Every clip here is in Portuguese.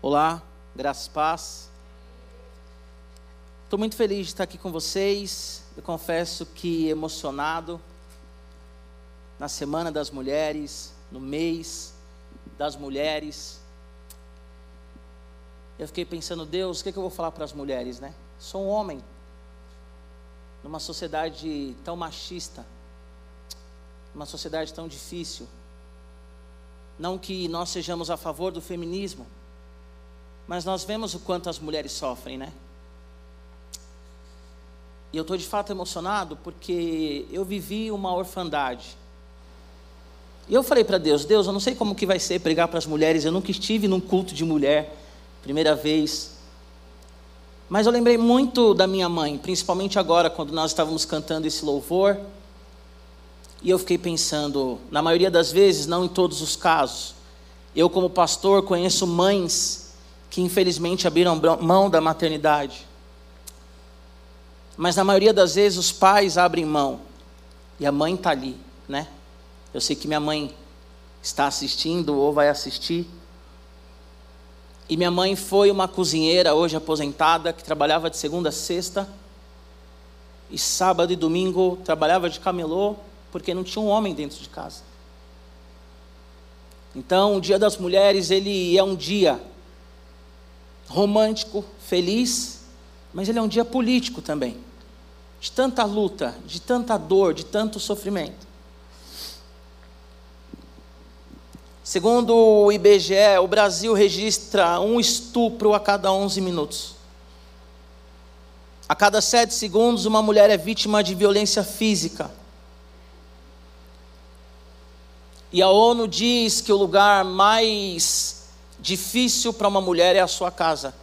Olá, graças paz. Estou muito feliz de estar aqui com vocês. Eu confesso que emocionado na Semana das Mulheres, no mês das mulheres. Eu fiquei pensando, Deus, o que, é que eu vou falar para as mulheres, né? Sou um homem, numa sociedade tão machista, numa sociedade tão difícil. Não que nós sejamos a favor do feminismo, mas nós vemos o quanto as mulheres sofrem, né? E eu estou de fato emocionado porque eu vivi uma orfandade. E eu falei para Deus, Deus, eu não sei como que vai ser pregar para as mulheres, eu nunca estive num culto de mulher, primeira vez. Mas eu lembrei muito da minha mãe, principalmente agora, quando nós estávamos cantando esse louvor. E eu fiquei pensando, na maioria das vezes, não em todos os casos, eu, como pastor, conheço mães que infelizmente abriram mão da maternidade. Mas na maioria das vezes os pais abrem mão e a mãe está ali, né? Eu sei que minha mãe está assistindo ou vai assistir. E minha mãe foi uma cozinheira, hoje aposentada, que trabalhava de segunda a sexta. E sábado e domingo trabalhava de camelô porque não tinha um homem dentro de casa. Então, o Dia das Mulheres, ele é um dia romântico, feliz, mas ele é um dia político também. De tanta luta, de tanta dor, de tanto sofrimento. Segundo o IBGE, o Brasil registra um estupro a cada 11 minutos. A cada 7 segundos, uma mulher é vítima de violência física. E a ONU diz que o lugar mais difícil para uma mulher é a sua casa.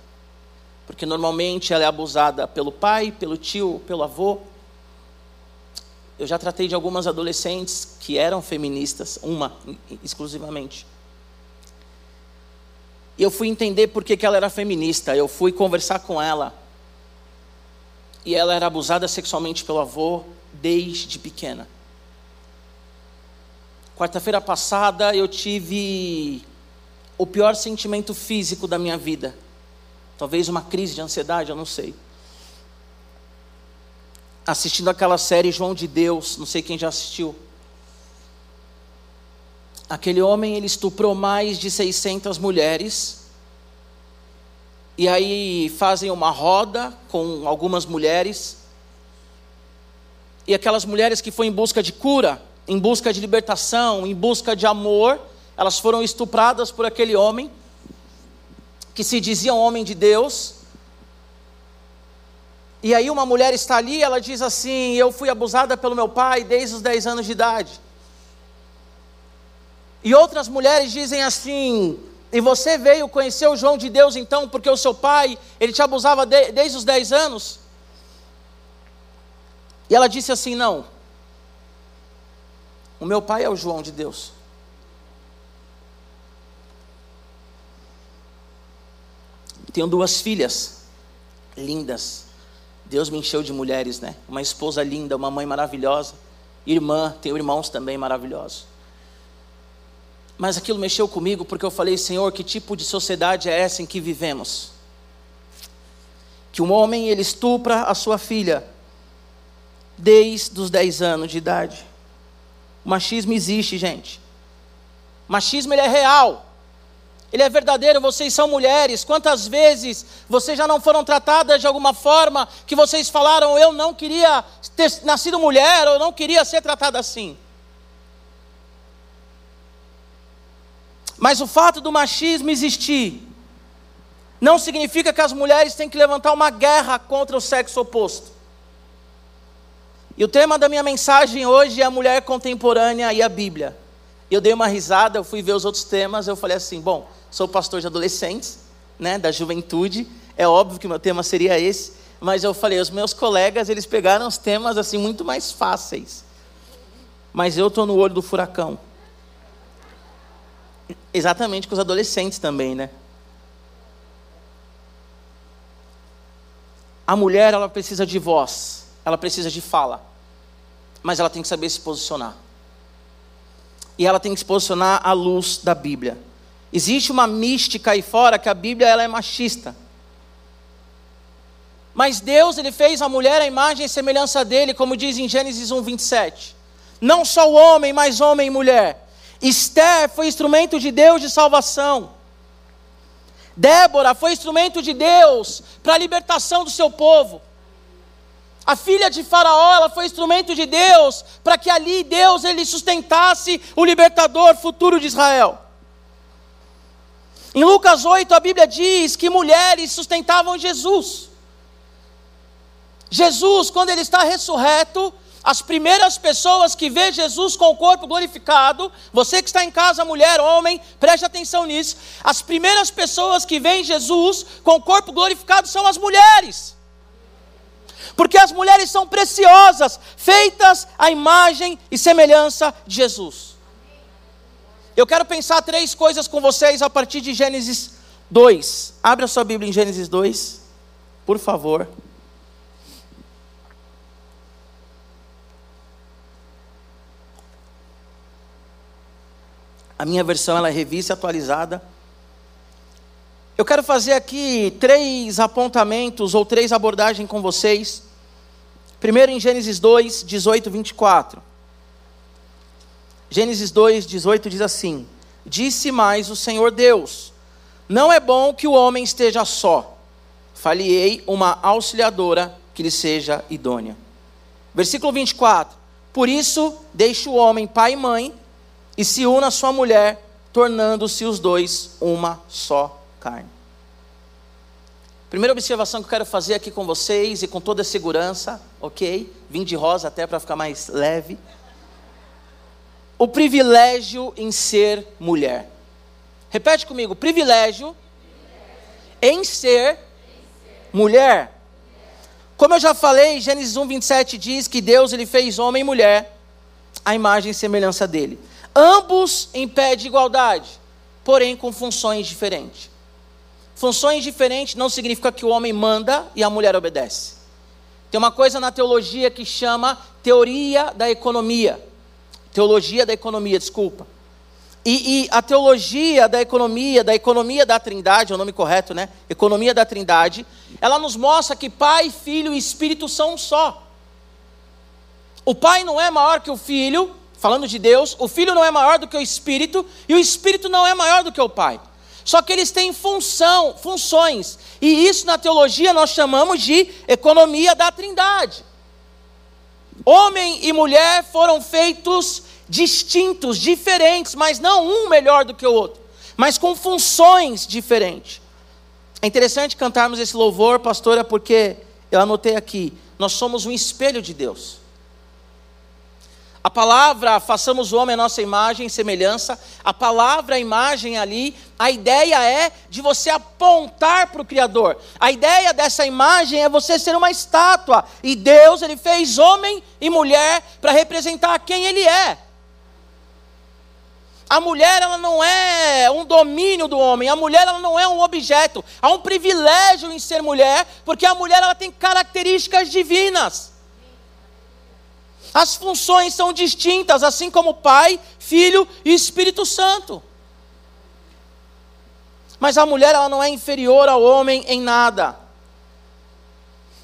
Porque normalmente ela é abusada pelo pai, pelo tio, pelo avô. Eu já tratei de algumas adolescentes que eram feministas, uma exclusivamente. E eu fui entender por que, que ela era feminista. Eu fui conversar com ela. E ela era abusada sexualmente pelo avô desde pequena. Quarta-feira passada eu tive o pior sentimento físico da minha vida. Talvez uma crise de ansiedade, eu não sei. Assistindo aquela série João de Deus, não sei quem já assistiu. Aquele homem, ele estuprou mais de 600 mulheres. E aí fazem uma roda com algumas mulheres. E aquelas mulheres que foram em busca de cura, em busca de libertação, em busca de amor, elas foram estupradas por aquele homem, que se dizia um homem de Deus. E aí uma mulher está ali, ela diz assim: Eu fui abusada pelo meu pai desde os 10 anos de idade. E outras mulheres dizem assim: E você veio conhecer o João de Deus então, porque o seu pai, ele te abusava de, desde os 10 anos? E ela disse assim: Não, o meu pai é o João de Deus. Tenho duas filhas lindas. Deus me encheu de mulheres, né? Uma esposa linda, uma mãe maravilhosa, irmã, tenho irmãos também maravilhosos. Mas aquilo mexeu comigo porque eu falei, Senhor, que tipo de sociedade é essa em que vivemos? Que um homem ele estupra a sua filha desde os 10 anos de idade. O machismo existe, gente. O machismo ele é real. Ele é verdadeiro, vocês são mulheres. Quantas vezes vocês já não foram tratadas de alguma forma que vocês falaram, eu não queria ter nascido mulher, ou não queria ser tratada assim? Mas o fato do machismo existir não significa que as mulheres têm que levantar uma guerra contra o sexo oposto. E o tema da minha mensagem hoje é a mulher contemporânea e a Bíblia. Eu dei uma risada, eu fui ver os outros temas, eu falei assim: bom, sou pastor de adolescentes, né, da juventude, é óbvio que meu tema seria esse, mas eu falei, os meus colegas, eles pegaram os temas assim muito mais fáceis. Mas eu estou no olho do furacão. Exatamente com os adolescentes também, né? A mulher, ela precisa de voz ela precisa de fala, mas ela tem que saber se posicionar. E ela tem que se posicionar à luz da Bíblia. Existe uma mística aí fora que a Bíblia ela é machista. Mas Deus ele fez a mulher a imagem e semelhança dele, como diz em Gênesis 1, 27. Não só o homem, mas homem e mulher. Esther foi instrumento de Deus de salvação. Débora foi instrumento de Deus para a libertação do seu povo. A filha de Faraó, ela foi instrumento de Deus para que ali Deus ele sustentasse o libertador futuro de Israel. Em Lucas 8, a Bíblia diz que mulheres sustentavam Jesus. Jesus, quando ele está ressurreto, as primeiras pessoas que vê Jesus com o corpo glorificado, você que está em casa, mulher, homem, preste atenção nisso. As primeiras pessoas que veem Jesus com o corpo glorificado são as mulheres. Porque as mulheres são preciosas, feitas à imagem e semelhança de Jesus. Eu quero pensar três coisas com vocês a partir de Gênesis 2. Abra sua Bíblia em Gênesis 2, por favor. A minha versão ela é revista atualizada. Eu quero fazer aqui três apontamentos ou três abordagens com vocês. Primeiro em Gênesis 2, 18, 24. Gênesis 2, 18 diz assim: Disse mais o Senhor Deus: Não é bom que o homem esteja só. Falhei uma auxiliadora que lhe seja idônea. Versículo 24: Por isso, deixe o homem pai e mãe e se una a sua mulher, tornando-se os dois uma só carne. Primeira observação que eu quero fazer aqui com vocês e com toda a segurança, ok? Vim de rosa até para ficar mais leve. O privilégio em ser mulher. Repete comigo: privilégio em ser mulher. Como eu já falei, Gênesis 1, 27 diz que Deus ele fez homem e mulher, a imagem e semelhança dele ambos em pé de igualdade, porém com funções diferentes. Funções diferentes não significa que o homem manda e a mulher obedece. Tem uma coisa na teologia que chama teoria da economia. Teologia da economia, desculpa. E, e, a teologia da economia, da economia da trindade, é o nome correto, né? Economia da trindade, ela nos mostra que Pai, Filho e Espírito são um só. O Pai não é maior que o Filho, falando de Deus, o filho não é maior do que o espírito e o espírito não é maior do que o pai. Só que eles têm função, funções, e isso na teologia nós chamamos de economia da Trindade. Homem e mulher foram feitos distintos, diferentes, mas não um melhor do que o outro, mas com funções diferentes. É interessante cantarmos esse louvor, pastora, porque eu anotei aqui, nós somos um espelho de Deus. A palavra, façamos o homem a nossa imagem e semelhança. A palavra, a imagem ali, a ideia é de você apontar para o Criador. A ideia dessa imagem é você ser uma estátua. E Deus, Ele fez homem e mulher para representar quem Ele é. A mulher, ela não é um domínio do homem. A mulher, ela não é um objeto. Há um privilégio em ser mulher, porque a mulher, ela tem características divinas. As funções são distintas, assim como Pai, Filho e Espírito Santo. Mas a mulher ela não é inferior ao homem em nada.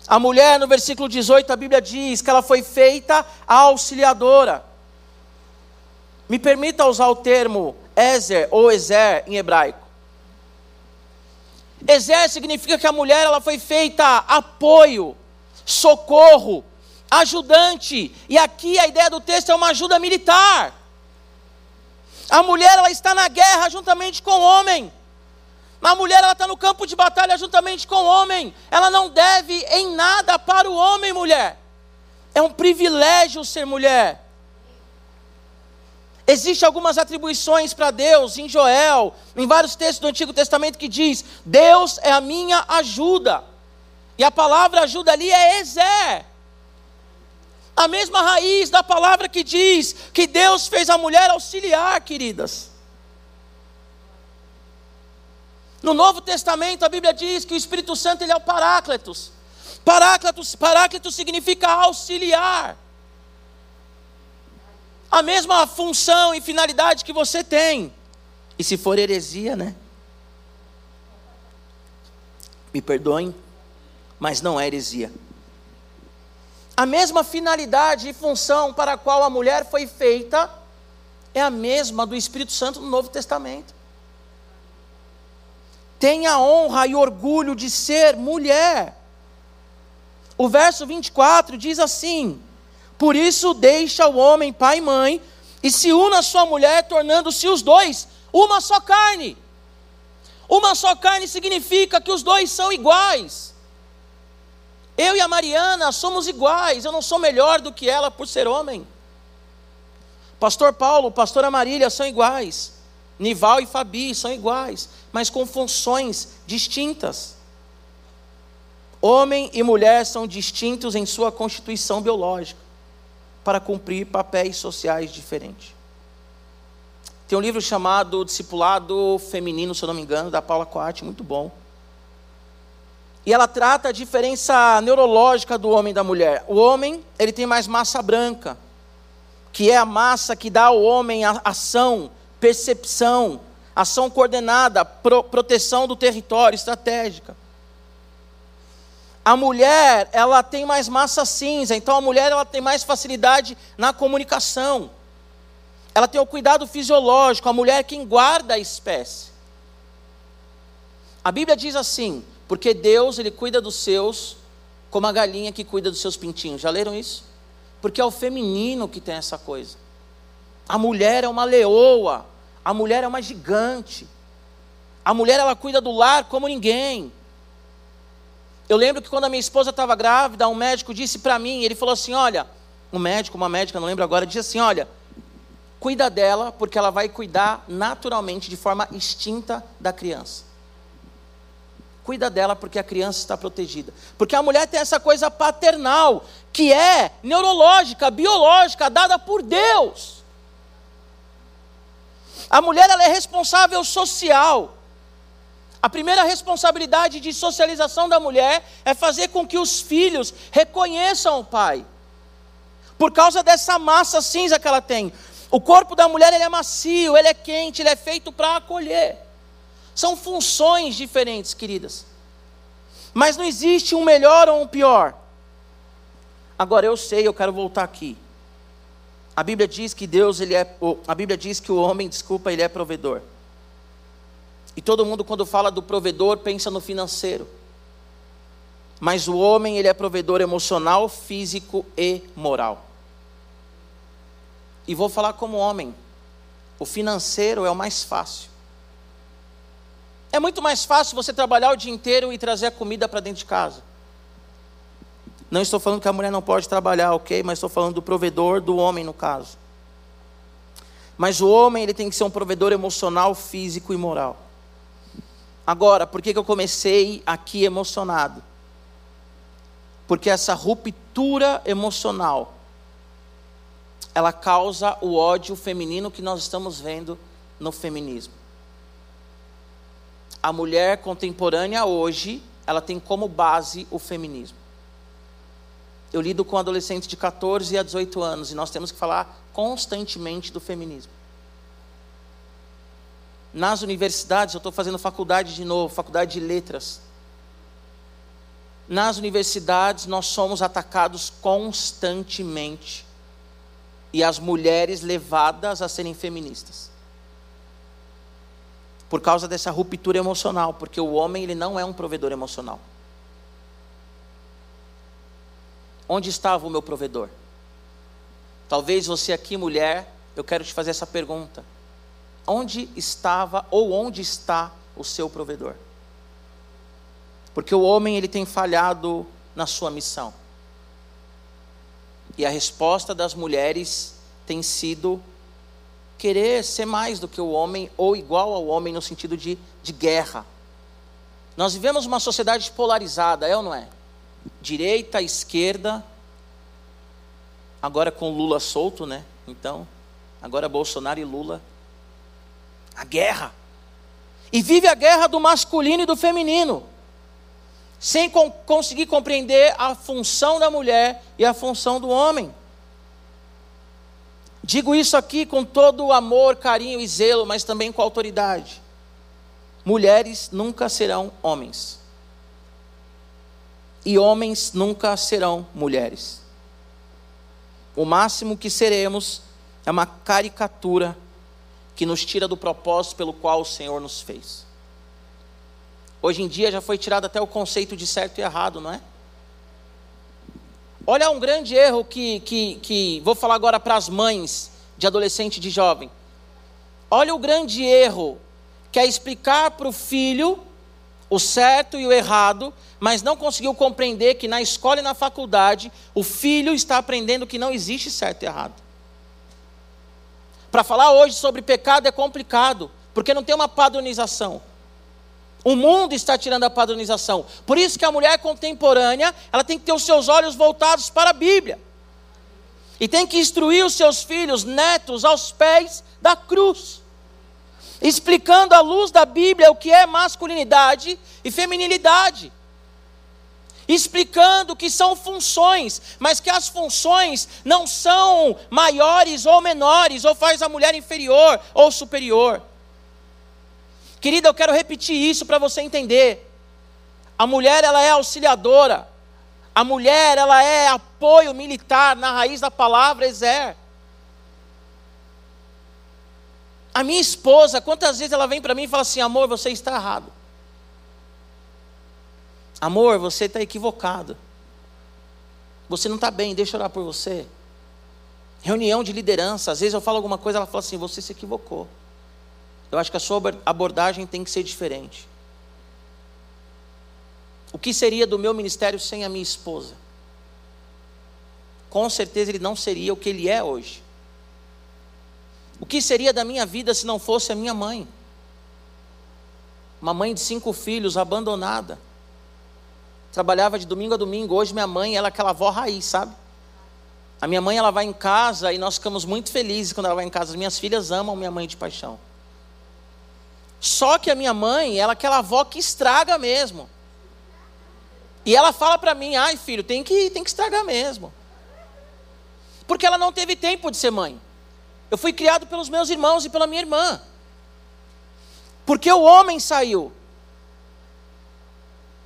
A mulher, no versículo 18, a Bíblia diz que ela foi feita auxiliadora. Me permita usar o termo Ezer ou Ezer em hebraico. Ezer significa que a mulher ela foi feita apoio, socorro, ajudante. E aqui a ideia do texto é uma ajuda militar. A mulher ela está na guerra juntamente com o homem. A mulher ela está no campo de batalha juntamente com o homem. Ela não deve em nada para o homem, mulher. É um privilégio ser mulher. Existem algumas atribuições para Deus em Joel, em vários textos do Antigo Testamento que diz: Deus é a minha ajuda. E a palavra ajuda ali é Ezer. A mesma raiz da palavra que diz que Deus fez a mulher auxiliar, queridas. No Novo Testamento, a Bíblia diz que o Espírito Santo ele é o Paráclitos. Paráclitos, Paráclitos significa auxiliar. A mesma função e finalidade que você tem. E se for heresia, né? Me perdoem, mas não é heresia. A mesma finalidade e função para a qual a mulher foi feita é a mesma do Espírito Santo no Novo Testamento. Tenha honra e orgulho de ser mulher. O verso 24 diz assim: Por isso deixa o homem pai e mãe e se une a sua mulher, tornando-se os dois uma só carne. Uma só carne significa que os dois são iguais. Eu e a Mariana somos iguais, eu não sou melhor do que ela por ser homem. Pastor Paulo, pastora Marília são iguais. Nival e Fabi são iguais, mas com funções distintas. Homem e mulher são distintos em sua constituição biológica, para cumprir papéis sociais diferentes. Tem um livro chamado Discipulado Feminino, se eu não me engano, da Paula Coate, muito bom. E ela trata a diferença neurológica do homem e da mulher. O homem, ele tem mais massa branca, que é a massa que dá ao homem a ação, percepção, ação coordenada, pro, proteção do território, estratégica. A mulher, ela tem mais massa cinza, então a mulher ela tem mais facilidade na comunicação. Ela tem o cuidado fisiológico, a mulher é quem guarda a espécie. A Bíblia diz assim: porque Deus ele cuida dos seus como a galinha que cuida dos seus pintinhos. Já leram isso? Porque é o feminino que tem essa coisa. A mulher é uma leoa, a mulher é uma gigante. A mulher ela cuida do lar como ninguém. Eu lembro que quando a minha esposa estava grávida, um médico disse para mim, ele falou assim: "Olha, um médico, uma médica, não lembro agora, disse assim: "Olha, cuida dela, porque ela vai cuidar naturalmente de forma extinta da criança." Cuida dela porque a criança está protegida. Porque a mulher tem essa coisa paternal, que é neurológica, biológica, dada por Deus. A mulher ela é responsável social. A primeira responsabilidade de socialização da mulher é fazer com que os filhos reconheçam o pai. Por causa dessa massa cinza que ela tem. O corpo da mulher ele é macio, ele é quente, ele é feito para acolher. São funções diferentes, queridas. Mas não existe um melhor ou um pior. Agora eu sei, eu quero voltar aqui. A Bíblia diz que Deus, ele é, a Bíblia diz que o homem, desculpa, ele é provedor. E todo mundo quando fala do provedor pensa no financeiro. Mas o homem, ele é provedor emocional, físico e moral. E vou falar como homem. O financeiro é o mais fácil. É muito mais fácil você trabalhar o dia inteiro e trazer a comida para dentro de casa. Não estou falando que a mulher não pode trabalhar, ok? Mas estou falando do provedor, do homem no caso. Mas o homem ele tem que ser um provedor emocional, físico e moral. Agora, por que, que eu comecei aqui emocionado? Porque essa ruptura emocional, ela causa o ódio feminino que nós estamos vendo no feminismo. A mulher contemporânea hoje, ela tem como base o feminismo. Eu lido com adolescentes de 14 a 18 anos e nós temos que falar constantemente do feminismo. Nas universidades, eu estou fazendo faculdade de novo, faculdade de letras. Nas universidades, nós somos atacados constantemente e as mulheres levadas a serem feministas. Por causa dessa ruptura emocional, porque o homem ele não é um provedor emocional. Onde estava o meu provedor? Talvez você aqui, mulher, eu quero te fazer essa pergunta. Onde estava ou onde está o seu provedor? Porque o homem ele tem falhado na sua missão. E a resposta das mulheres tem sido querer ser mais do que o homem ou igual ao homem no sentido de, de guerra. Nós vivemos uma sociedade polarizada, é ou não é? direita, esquerda, agora com Lula solto, né? Então, agora Bolsonaro e Lula. A guerra. E vive a guerra do masculino e do feminino, sem com, conseguir compreender a função da mulher e a função do homem. Digo isso aqui com todo o amor, carinho e zelo, mas também com autoridade. Mulheres nunca serão homens. E homens nunca serão mulheres. O máximo que seremos é uma caricatura que nos tira do propósito pelo qual o Senhor nos fez. Hoje em dia já foi tirado até o conceito de certo e errado, não é? Olha um grande erro que, que, que vou falar agora para as mães de adolescente e de jovem. Olha o grande erro que é explicar para o filho o certo e o errado, mas não conseguiu compreender que na escola e na faculdade o filho está aprendendo que não existe certo e errado. Para falar hoje sobre pecado é complicado, porque não tem uma padronização. O mundo está tirando a padronização. Por isso que a mulher contemporânea, ela tem que ter os seus olhos voltados para a Bíblia. E tem que instruir os seus filhos, netos, aos pés da cruz. Explicando à luz da Bíblia o que é masculinidade e feminilidade. Explicando que são funções, mas que as funções não são maiores ou menores, ou faz a mulher inferior ou superior. Querida, eu quero repetir isso para você entender. A mulher, ela é auxiliadora. A mulher, ela é apoio militar na raiz da palavra exer. A minha esposa, quantas vezes ela vem para mim e fala assim: amor, você está errado. Amor, você está equivocado. Você não está bem, deixa eu orar por você. Reunião de liderança, às vezes eu falo alguma coisa, ela fala assim: você se equivocou. Eu acho que a sua abordagem tem que ser diferente. O que seria do meu ministério sem a minha esposa? Com certeza ele não seria o que ele é hoje. O que seria da minha vida se não fosse a minha mãe? Uma mãe de cinco filhos, abandonada. Trabalhava de domingo a domingo. Hoje minha mãe, ela é aquela avó raiz, sabe? A minha mãe, ela vai em casa e nós ficamos muito felizes quando ela vai em casa. As minhas filhas amam minha mãe de paixão. Só que a minha mãe, ela é aquela avó que estraga mesmo. E ela fala para mim: ai filho, tem que, tem que estragar mesmo. Porque ela não teve tempo de ser mãe. Eu fui criado pelos meus irmãos e pela minha irmã. Porque o homem saiu.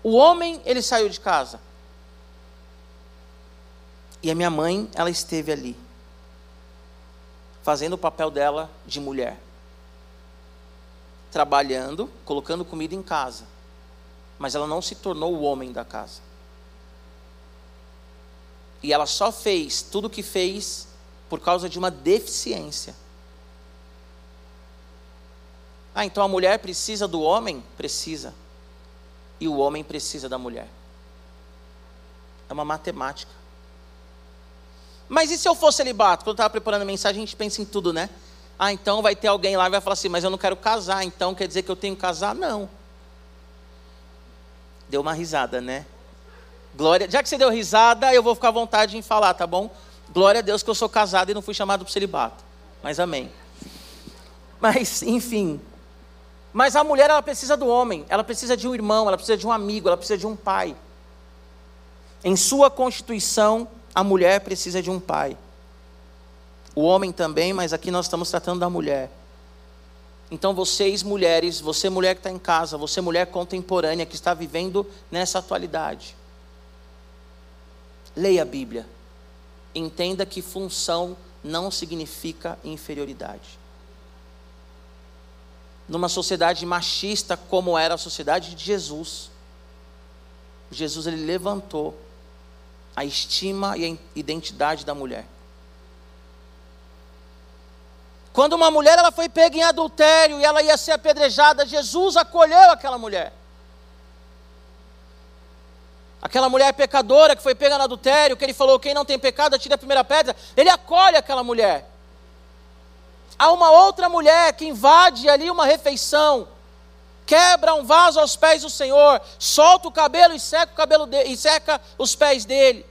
O homem, ele saiu de casa. E a minha mãe, ela esteve ali. Fazendo o papel dela de mulher trabalhando, colocando comida em casa, mas ela não se tornou o homem da casa. E ela só fez tudo o que fez por causa de uma deficiência. Ah, então a mulher precisa do homem? Precisa. E o homem precisa da mulher. É uma matemática. Mas e se eu fosse celibato? Quando eu estava preparando a mensagem, a gente pensa em tudo, né? Ah, então vai ter alguém lá e vai falar assim, mas eu não quero casar, então quer dizer que eu tenho que casar? Não. Deu uma risada, né? Glória, já que você deu risada, eu vou ficar à vontade em falar, tá bom? Glória a Deus que eu sou casado e não fui chamado para celibato. Mas amém. Mas, enfim. Mas a mulher, ela precisa do homem, ela precisa de um irmão, ela precisa de um amigo, ela precisa de um pai. Em sua constituição, a mulher precisa de um pai o homem também, mas aqui nós estamos tratando da mulher. Então, vocês mulheres, você mulher que está em casa, você mulher contemporânea que está vivendo nessa atualidade, leia a Bíblia. Entenda que função não significa inferioridade. Numa sociedade machista como era a sociedade de Jesus, Jesus ele levantou a estima e a identidade da mulher. Quando uma mulher ela foi pega em adultério e ela ia ser apedrejada, Jesus acolheu aquela mulher. Aquela mulher pecadora que foi pega no adultério, que ele falou: quem não tem pecado, atira a primeira pedra. Ele acolhe aquela mulher. Há uma outra mulher que invade ali uma refeição, quebra um vaso aos pés do Senhor, solta o cabelo e seca o cabelo de, e seca os pés dele.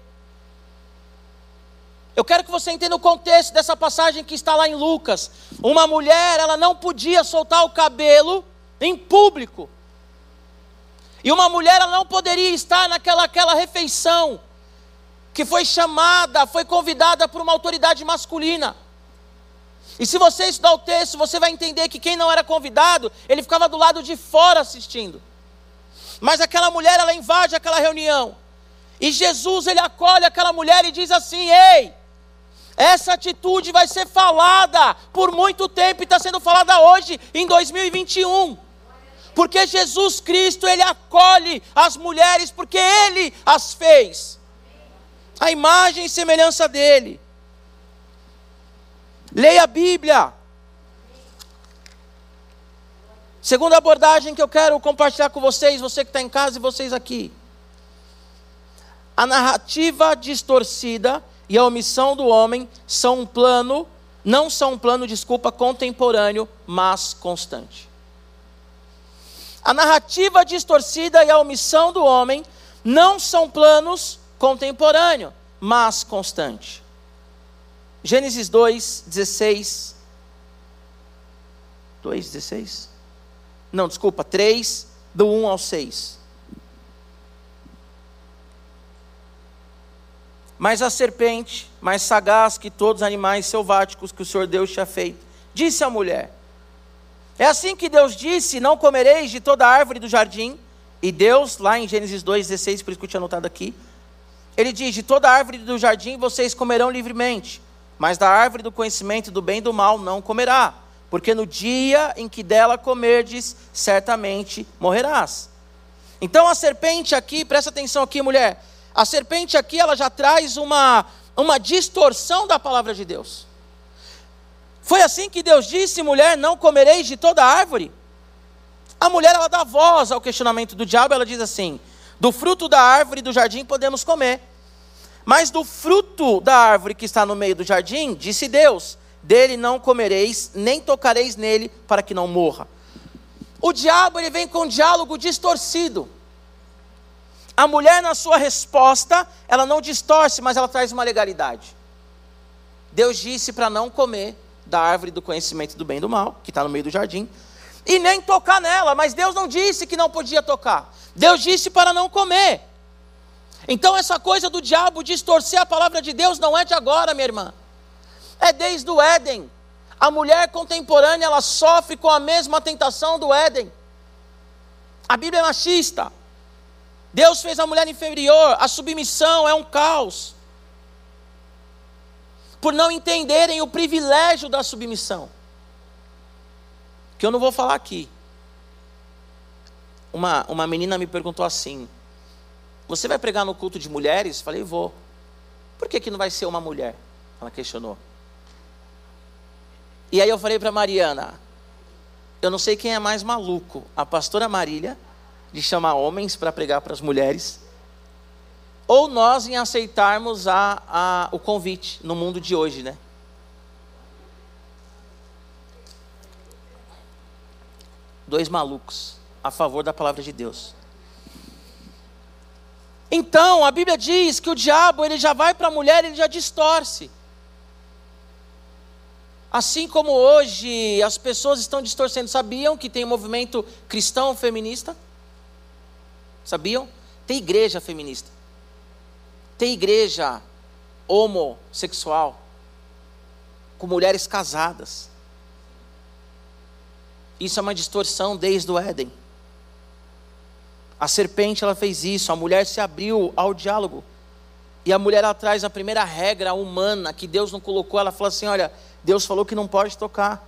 Eu quero que você entenda o contexto dessa passagem que está lá em Lucas. Uma mulher, ela não podia soltar o cabelo em público. E uma mulher, ela não poderia estar naquela aquela refeição que foi chamada, foi convidada por uma autoridade masculina. E se você estudar o texto, você vai entender que quem não era convidado, ele ficava do lado de fora assistindo. Mas aquela mulher, ela invade aquela reunião. E Jesus, ele acolhe aquela mulher e diz assim: Ei, essa atitude vai ser falada por muito tempo e está sendo falada hoje, em 2021. Porque Jesus Cristo, ele acolhe as mulheres, porque ele as fez. A imagem e semelhança dele. Leia a Bíblia. Segunda abordagem que eu quero compartilhar com vocês, você que está em casa e vocês aqui. A narrativa distorcida e a omissão do homem são um plano, não são um plano, desculpa, contemporâneo, mas constante. A narrativa distorcida e a omissão do homem não são planos contemporâneo, mas constante. Gênesis 2, 16. 2, 16? Não, desculpa, 3, do 1 ao 6. Mas a serpente, mais sagaz que todos os animais selváticos que o Senhor Deus tinha feito, disse à mulher: É assim que Deus disse: Não comereis de toda árvore do jardim. E Deus, lá em Gênesis 2,16, por isso que eu tinha anotado aqui, ele diz: De toda árvore do jardim vocês comerão livremente, mas da árvore do conhecimento do bem e do mal não comerá, porque no dia em que dela comerdes, certamente morrerás. Então a serpente aqui, presta atenção aqui, mulher. A serpente aqui, ela já traz uma, uma distorção da palavra de Deus. Foi assim que Deus disse, mulher, não comereis de toda árvore? A mulher, ela dá voz ao questionamento do diabo, ela diz assim: do fruto da árvore do jardim podemos comer. Mas do fruto da árvore que está no meio do jardim, disse Deus: dele não comereis, nem tocareis nele, para que não morra. O diabo ele vem com um diálogo distorcido. A mulher, na sua resposta, ela não distorce, mas ela traz uma legalidade. Deus disse para não comer da árvore do conhecimento do bem e do mal, que está no meio do jardim, e nem tocar nela, mas Deus não disse que não podia tocar. Deus disse para não comer. Então, essa coisa do diabo distorcer a palavra de Deus não é de agora, minha irmã. É desde o Éden. A mulher contemporânea ela sofre com a mesma tentação do Éden. A Bíblia é machista. Deus fez a mulher inferior, a submissão é um caos. Por não entenderem o privilégio da submissão. Que eu não vou falar aqui. Uma, uma menina me perguntou assim: Você vai pregar no culto de mulheres? Falei, vou. Por que, que não vai ser uma mulher? Ela questionou. E aí eu falei para Mariana: Eu não sei quem é mais maluco, a pastora Marília, de chamar homens para pregar para as mulheres, ou nós em aceitarmos a, a, o convite no mundo de hoje, né? Dois malucos a favor da palavra de Deus. Então, a Bíblia diz que o diabo, ele já vai para a mulher, ele já distorce. Assim como hoje as pessoas estão distorcendo, sabiam que tem um movimento cristão feminista? Sabiam? Tem igreja feminista. Tem igreja homossexual com mulheres casadas. Isso é uma distorção desde o Éden. A serpente ela fez isso, a mulher se abriu ao diálogo. E a mulher ela traz a primeira regra humana que Deus não colocou, ela fala assim: olha, Deus falou que não pode tocar.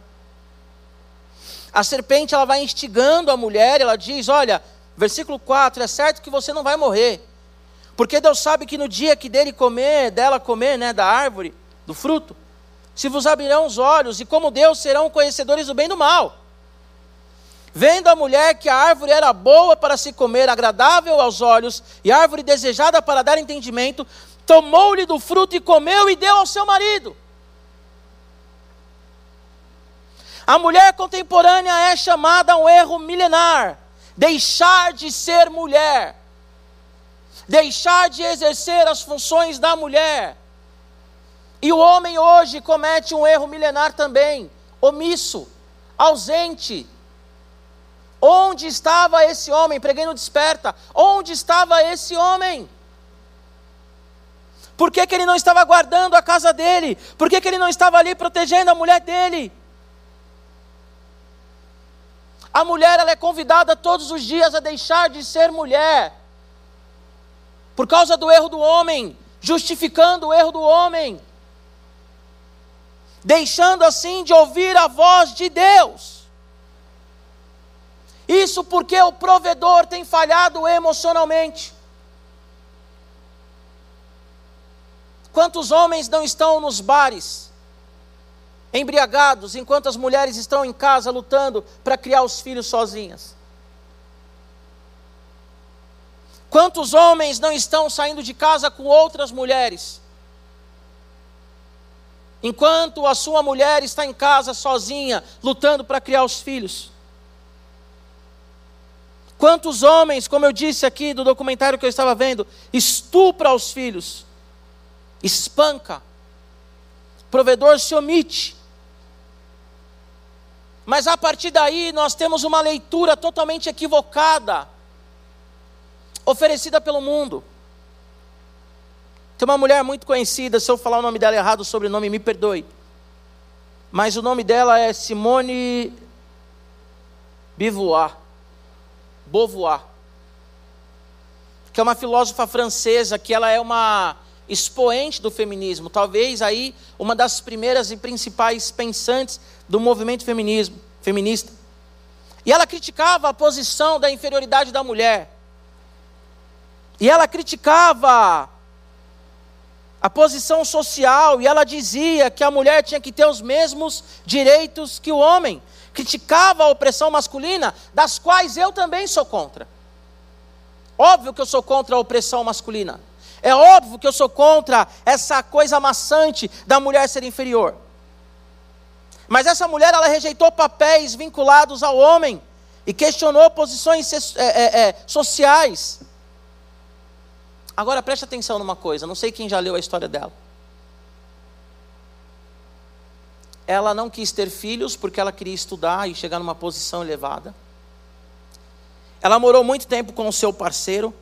A serpente ela vai instigando a mulher, ela diz: Olha, versículo 4: É certo que você não vai morrer, porque Deus sabe que no dia que dele comer, dela comer, né, da árvore, do fruto, se vos abrirão os olhos, e como Deus serão conhecedores do bem e do mal. Vendo a mulher que a árvore era boa para se comer, agradável aos olhos, e árvore desejada para dar entendimento, tomou-lhe do fruto e comeu e deu ao seu marido. A mulher contemporânea é chamada a um erro milenar: deixar de ser mulher, deixar de exercer as funções da mulher. E o homem hoje comete um erro milenar também, omisso, ausente. Onde estava esse homem? Preguei no desperta. Onde estava esse homem? Por que, que ele não estava guardando a casa dele? Por que, que ele não estava ali protegendo a mulher dele? A mulher ela é convidada todos os dias a deixar de ser mulher, por causa do erro do homem, justificando o erro do homem, deixando assim de ouvir a voz de Deus. Isso porque o provedor tem falhado emocionalmente. Quantos homens não estão nos bares, embriagados, enquanto as mulheres estão em casa lutando para criar os filhos sozinhas? Quantos homens não estão saindo de casa com outras mulheres? Enquanto a sua mulher está em casa sozinha, lutando para criar os filhos. Quantos homens, como eu disse aqui do documentário que eu estava vendo, estupra os filhos? espanca, provedor se omite. Mas a partir daí nós temos uma leitura totalmente equivocada, oferecida pelo mundo. Tem uma mulher muito conhecida, se eu falar o nome dela errado, o sobrenome, me perdoe. Mas o nome dela é Simone Beauvoir. Beauvoir. Que é uma filósofa francesa, que ela é uma expoente do feminismo, talvez aí uma das primeiras e principais pensantes do movimento feminismo, feminista. E ela criticava a posição da inferioridade da mulher. E ela criticava a posição social e ela dizia que a mulher tinha que ter os mesmos direitos que o homem. Criticava a opressão masculina, das quais eu também sou contra. Óbvio que eu sou contra a opressão masculina. É óbvio que eu sou contra essa coisa maçante da mulher ser inferior. Mas essa mulher, ela rejeitou papéis vinculados ao homem e questionou posições é, é, é, sociais. Agora preste atenção numa coisa, não sei quem já leu a história dela. Ela não quis ter filhos porque ela queria estudar e chegar numa posição elevada. Ela morou muito tempo com o seu parceiro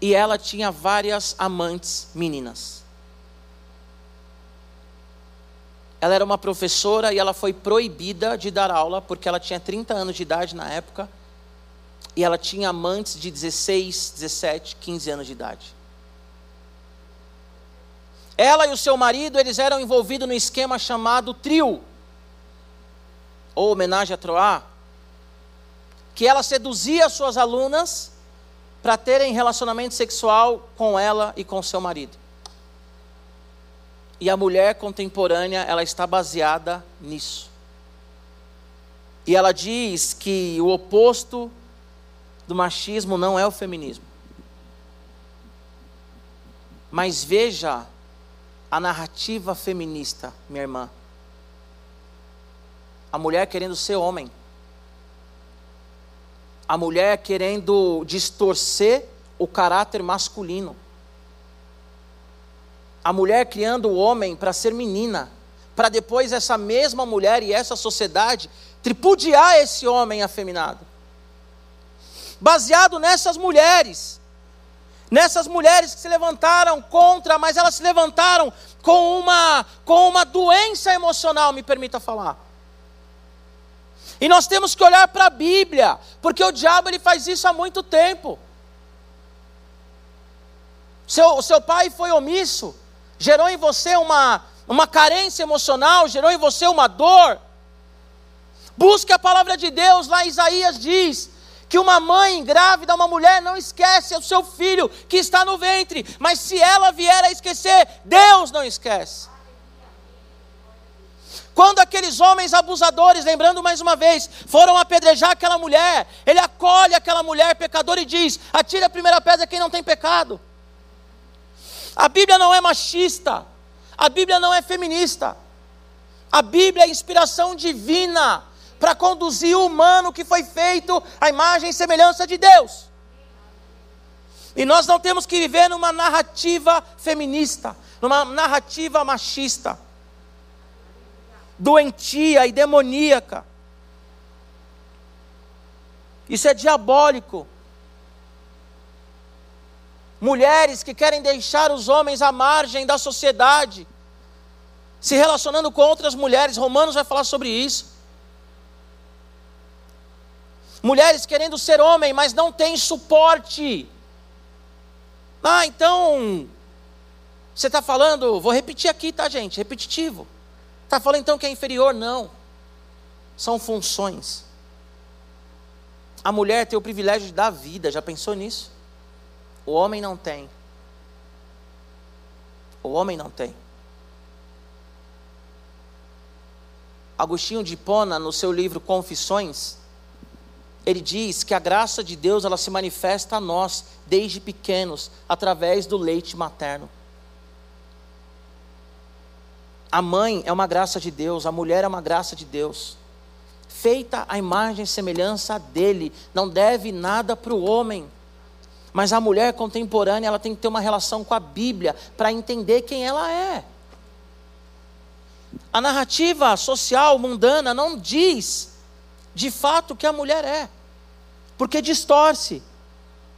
e ela tinha várias amantes meninas. Ela era uma professora e ela foi proibida de dar aula porque ela tinha 30 anos de idade na época e ela tinha amantes de 16, 17, 15 anos de idade. Ela e o seu marido, eles eram envolvidos no esquema chamado trio, ou homenagem a Troá, que ela seduzia suas alunas para terem relacionamento sexual com ela e com seu marido. E a mulher contemporânea, ela está baseada nisso. E ela diz que o oposto do machismo não é o feminismo. Mas veja a narrativa feminista, minha irmã. A mulher querendo ser homem a mulher querendo distorcer o caráter masculino. A mulher criando o homem para ser menina, para depois essa mesma mulher e essa sociedade tripudiar esse homem afeminado. Baseado nessas mulheres, nessas mulheres que se levantaram contra, mas elas se levantaram com uma, com uma doença emocional, me permita falar. E nós temos que olhar para a Bíblia, porque o diabo ele faz isso há muito tempo. Seu, seu pai foi omisso, gerou em você uma, uma carência emocional, gerou em você uma dor. Busque a palavra de Deus, lá Isaías diz que uma mãe grávida, uma mulher, não esquece o seu filho que está no ventre, mas se ela vier a esquecer, Deus não esquece. Quando aqueles homens abusadores, lembrando mais uma vez, foram apedrejar aquela mulher, ele acolhe aquela mulher pecadora e diz: atire a primeira pedra quem não tem pecado. A Bíblia não é machista, a Bíblia não é feminista, a Bíblia é inspiração divina para conduzir o humano que foi feito à imagem e semelhança de Deus. E nós não temos que viver numa narrativa feminista, numa narrativa machista doentia e demoníaca. Isso é diabólico. Mulheres que querem deixar os homens à margem da sociedade, se relacionando com outras mulheres. Romanos vai falar sobre isso. Mulheres querendo ser homem, mas não têm suporte. Ah, então. Você está falando, vou repetir aqui, tá, gente? Repetitivo. Está falando então que é inferior? Não. São funções. A mulher tem o privilégio de dar vida, já pensou nisso? O homem não tem. O homem não tem. Agostinho de Hipona, no seu livro Confissões, ele diz que a graça de Deus ela se manifesta a nós desde pequenos através do leite materno. A mãe é uma graça de Deus, a mulher é uma graça de Deus. Feita a imagem e semelhança dele, não deve nada para o homem. Mas a mulher contemporânea, ela tem que ter uma relação com a Bíblia para entender quem ela é. A narrativa social mundana não diz de fato o que a mulher é porque distorce.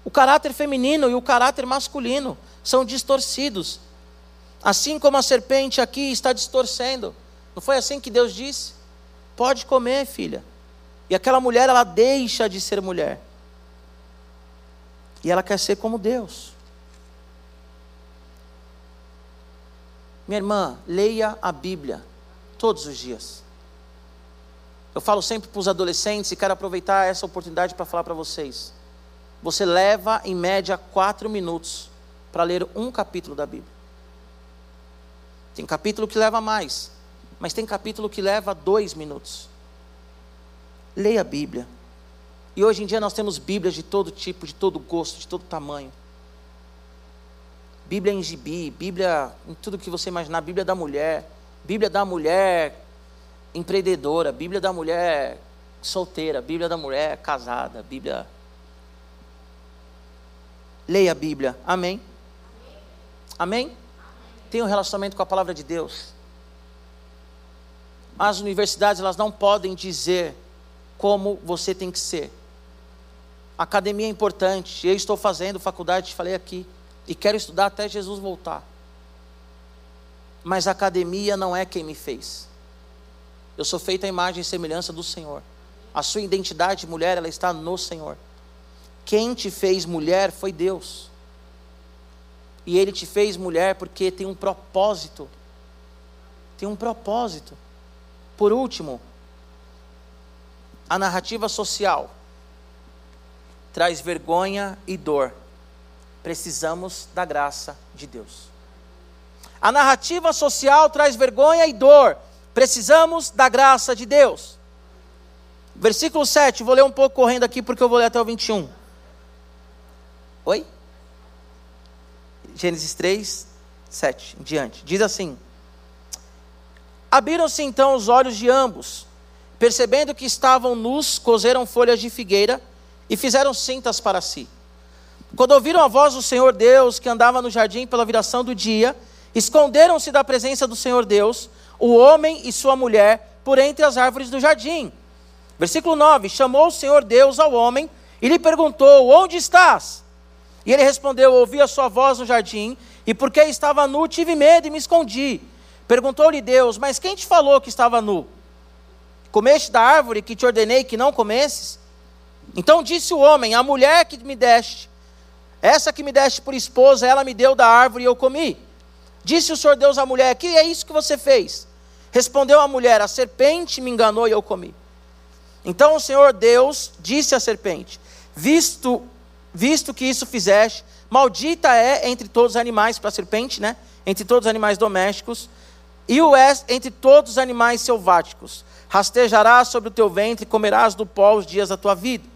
O caráter feminino e o caráter masculino são distorcidos. Assim como a serpente aqui está distorcendo. Não foi assim que Deus disse? Pode comer, filha. E aquela mulher, ela deixa de ser mulher. E ela quer ser como Deus. Minha irmã, leia a Bíblia todos os dias. Eu falo sempre para os adolescentes e quero aproveitar essa oportunidade para falar para vocês. Você leva em média quatro minutos para ler um capítulo da Bíblia. Tem capítulo que leva mais, mas tem capítulo que leva dois minutos. Leia a Bíblia. E hoje em dia nós temos Bíblias de todo tipo, de todo gosto, de todo tamanho. Bíblia em gibi, Bíblia em tudo que você imaginar, Bíblia da mulher, Bíblia da mulher empreendedora, Bíblia da mulher solteira, Bíblia da mulher casada, Bíblia. Leia a Bíblia, amém? Amém? Tenha um relacionamento com a palavra de Deus. As universidades elas não podem dizer como você tem que ser. Academia é importante. Eu estou fazendo faculdade, falei aqui, e quero estudar até Jesus voltar. Mas a academia não é quem me fez. Eu sou feita à imagem e semelhança do Senhor. A sua identidade, mulher, ela está no Senhor. Quem te fez mulher foi Deus. E Ele te fez mulher porque tem um propósito. Tem um propósito. Por último, a narrativa social traz vergonha e dor. Precisamos da graça de Deus. A narrativa social traz vergonha e dor. Precisamos da graça de Deus. Versículo 7, vou ler um pouco correndo aqui porque eu vou ler até o 21. Oi? Gênesis 3, 7 em diante. Diz assim: Abriram-se então os olhos de ambos, percebendo que estavam nus, coseram folhas de figueira e fizeram cintas para si. Quando ouviram a voz do Senhor Deus, que andava no jardim pela viração do dia, esconderam-se da presença do Senhor Deus o homem e sua mulher por entre as árvores do jardim. Versículo 9: Chamou o Senhor Deus ao homem e lhe perguntou: Onde estás? E ele respondeu: Ouvi a sua voz no jardim, e porque estava nu, tive medo e me escondi. Perguntou-lhe Deus: Mas quem te falou que estava nu? Comeste da árvore que te ordenei que não comesses? Então disse o homem: A mulher que me deste, essa que me deste por esposa, ela me deu da árvore e eu comi. Disse o Senhor Deus à mulher: Que é isso que você fez? Respondeu a mulher: A serpente me enganou e eu comi. Então o Senhor Deus disse à serpente: Visto, visto que isso fizeste, maldita é entre todos os animais, para a serpente, né? Entre todos os animais domésticos, e o é entre todos os animais selváticos. Rastejarás sobre o teu ventre e comerás do pó os dias da tua vida.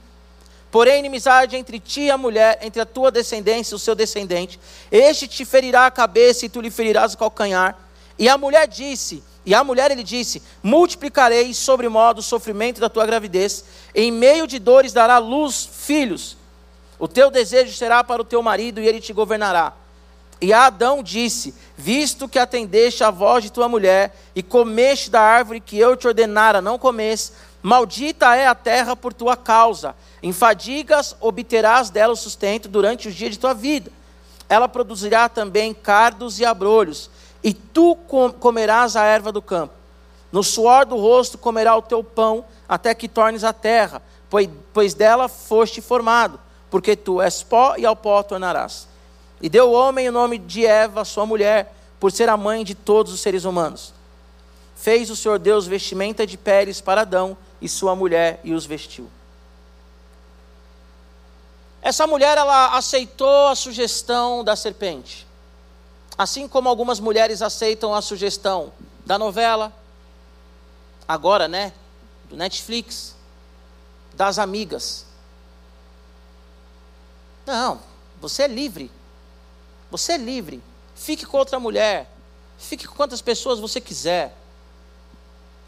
Porém, inimizade entre ti e a mulher, entre a tua descendência e o seu descendente. Este te ferirá a cabeça e tu lhe ferirás o calcanhar. E a mulher disse: e a mulher ele disse: Multiplicarei sobre modo o sofrimento da tua gravidez, em meio de dores dará luz filhos. O teu desejo será para o teu marido e ele te governará. E Adão disse: Visto que atendeste a voz de tua mulher e comeste da árvore que eu te ordenara não comesse, maldita é a terra por tua causa. Em fadigas obterás dela o sustento durante os dias de tua vida. ela produzirá também cardos e abrolhos, e tu comerás a erva do campo. No suor do rosto comerá o teu pão, até que tornes a terra, pois, dela foste formado, porque tu és pó e ao pó tornarás. E deu o homem o nome de Eva, sua mulher, por ser a mãe de todos os seres humanos. Fez o Senhor Deus vestimenta de peles para Adão e sua mulher e os vestiu. Essa mulher ela aceitou a sugestão da serpente. Assim como algumas mulheres aceitam a sugestão da novela, agora, né, do Netflix, das amigas. Não, você é livre. Você é livre. Fique com outra mulher. Fique com quantas pessoas você quiser.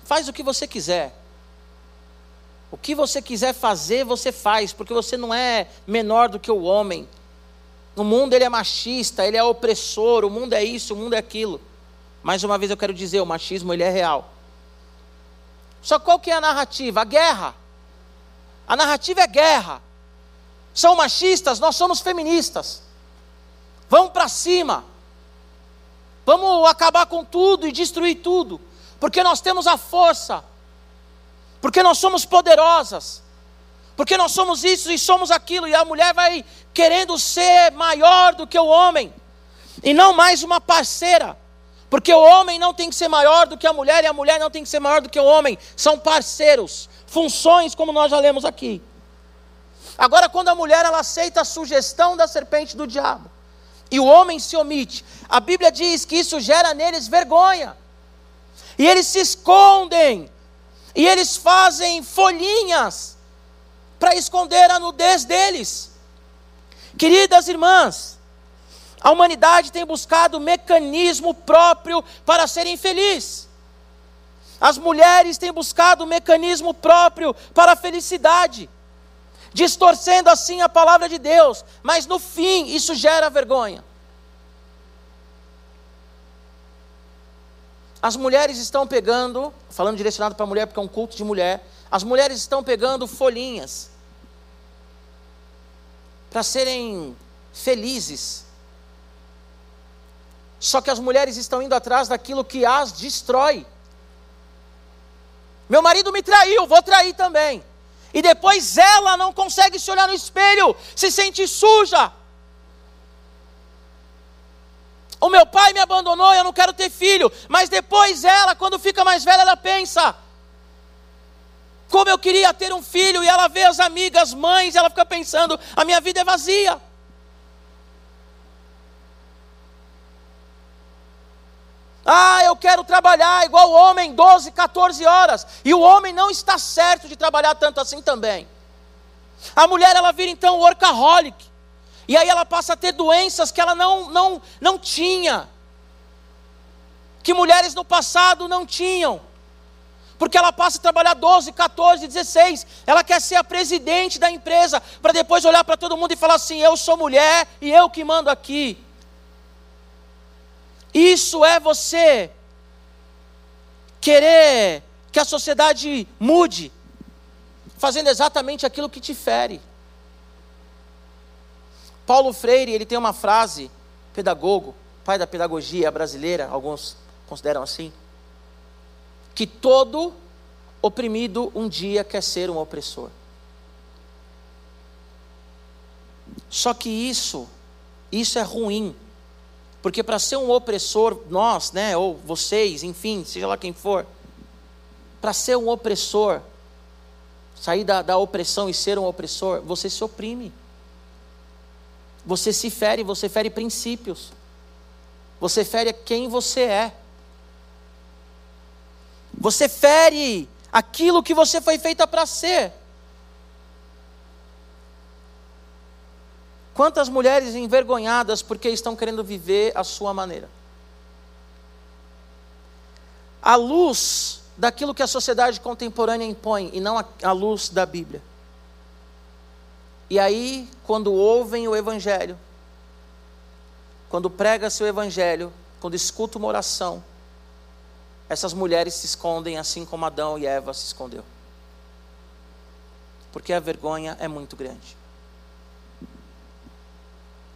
Faz o que você quiser. O que você quiser fazer, você faz, porque você não é menor do que o homem. O mundo ele é machista, ele é opressor, o mundo é isso, o mundo é aquilo. Mais uma vez eu quero dizer, o machismo ele é real. Só qual que é a narrativa? A guerra. A narrativa é guerra. São machistas, nós somos feministas. Vamos para cima. Vamos acabar com tudo e destruir tudo, porque nós temos a força porque nós somos poderosas, porque nós somos isso e somos aquilo, e a mulher vai querendo ser maior do que o homem, e não mais uma parceira, porque o homem não tem que ser maior do que a mulher, e a mulher não tem que ser maior do que o homem, são parceiros, funções, como nós já lemos aqui. Agora, quando a mulher ela aceita a sugestão da serpente do diabo, e o homem se omite, a Bíblia diz que isso gera neles vergonha, e eles se escondem, e eles fazem folhinhas para esconder a nudez deles. Queridas irmãs, a humanidade tem buscado mecanismo próprio para ser infeliz. As mulheres têm buscado mecanismo próprio para a felicidade, distorcendo assim a palavra de Deus, mas no fim isso gera vergonha. As mulheres estão pegando, falando direcionado para a mulher porque é um culto de mulher, as mulheres estão pegando folhinhas para serem felizes. Só que as mulheres estão indo atrás daquilo que as destrói. Meu marido me traiu, vou trair também. E depois ela não consegue se olhar no espelho, se sente suja. O meu pai me abandonou e eu não quero ter filho. Mas depois ela, quando fica mais velha, ela pensa: como eu queria ter um filho, e ela vê as amigas, mães, e ela fica pensando: a minha vida é vazia. Ah, eu quero trabalhar igual o homem, 12, 14 horas. E o homem não está certo de trabalhar tanto assim também. A mulher, ela vira então workaholic. E aí ela passa a ter doenças que ela não, não, não tinha. Que mulheres no passado não tinham. Porque ela passa a trabalhar 12, 14, 16. Ela quer ser a presidente da empresa. Para depois olhar para todo mundo e falar assim: eu sou mulher e eu que mando aqui. Isso é você querer que a sociedade mude, fazendo exatamente aquilo que te fere. Paulo Freire, ele tem uma frase, pedagogo, pai da pedagogia brasileira, alguns consideram assim, que todo oprimido um dia quer ser um opressor. Só que isso, isso é ruim. Porque para ser um opressor, nós, né, ou vocês, enfim, seja lá quem for, para ser um opressor, sair da, da opressão e ser um opressor, você se oprime. Você se fere, você fere princípios. Você fere quem você é. Você fere aquilo que você foi feita para ser. Quantas mulheres envergonhadas porque estão querendo viver a sua maneira? A luz daquilo que a sociedade contemporânea impõe e não a, a luz da Bíblia. E aí, quando ouvem o Evangelho, quando prega-se o Evangelho, quando escuta uma oração, essas mulheres se escondem assim como Adão e Eva se escondeu. Porque a vergonha é muito grande.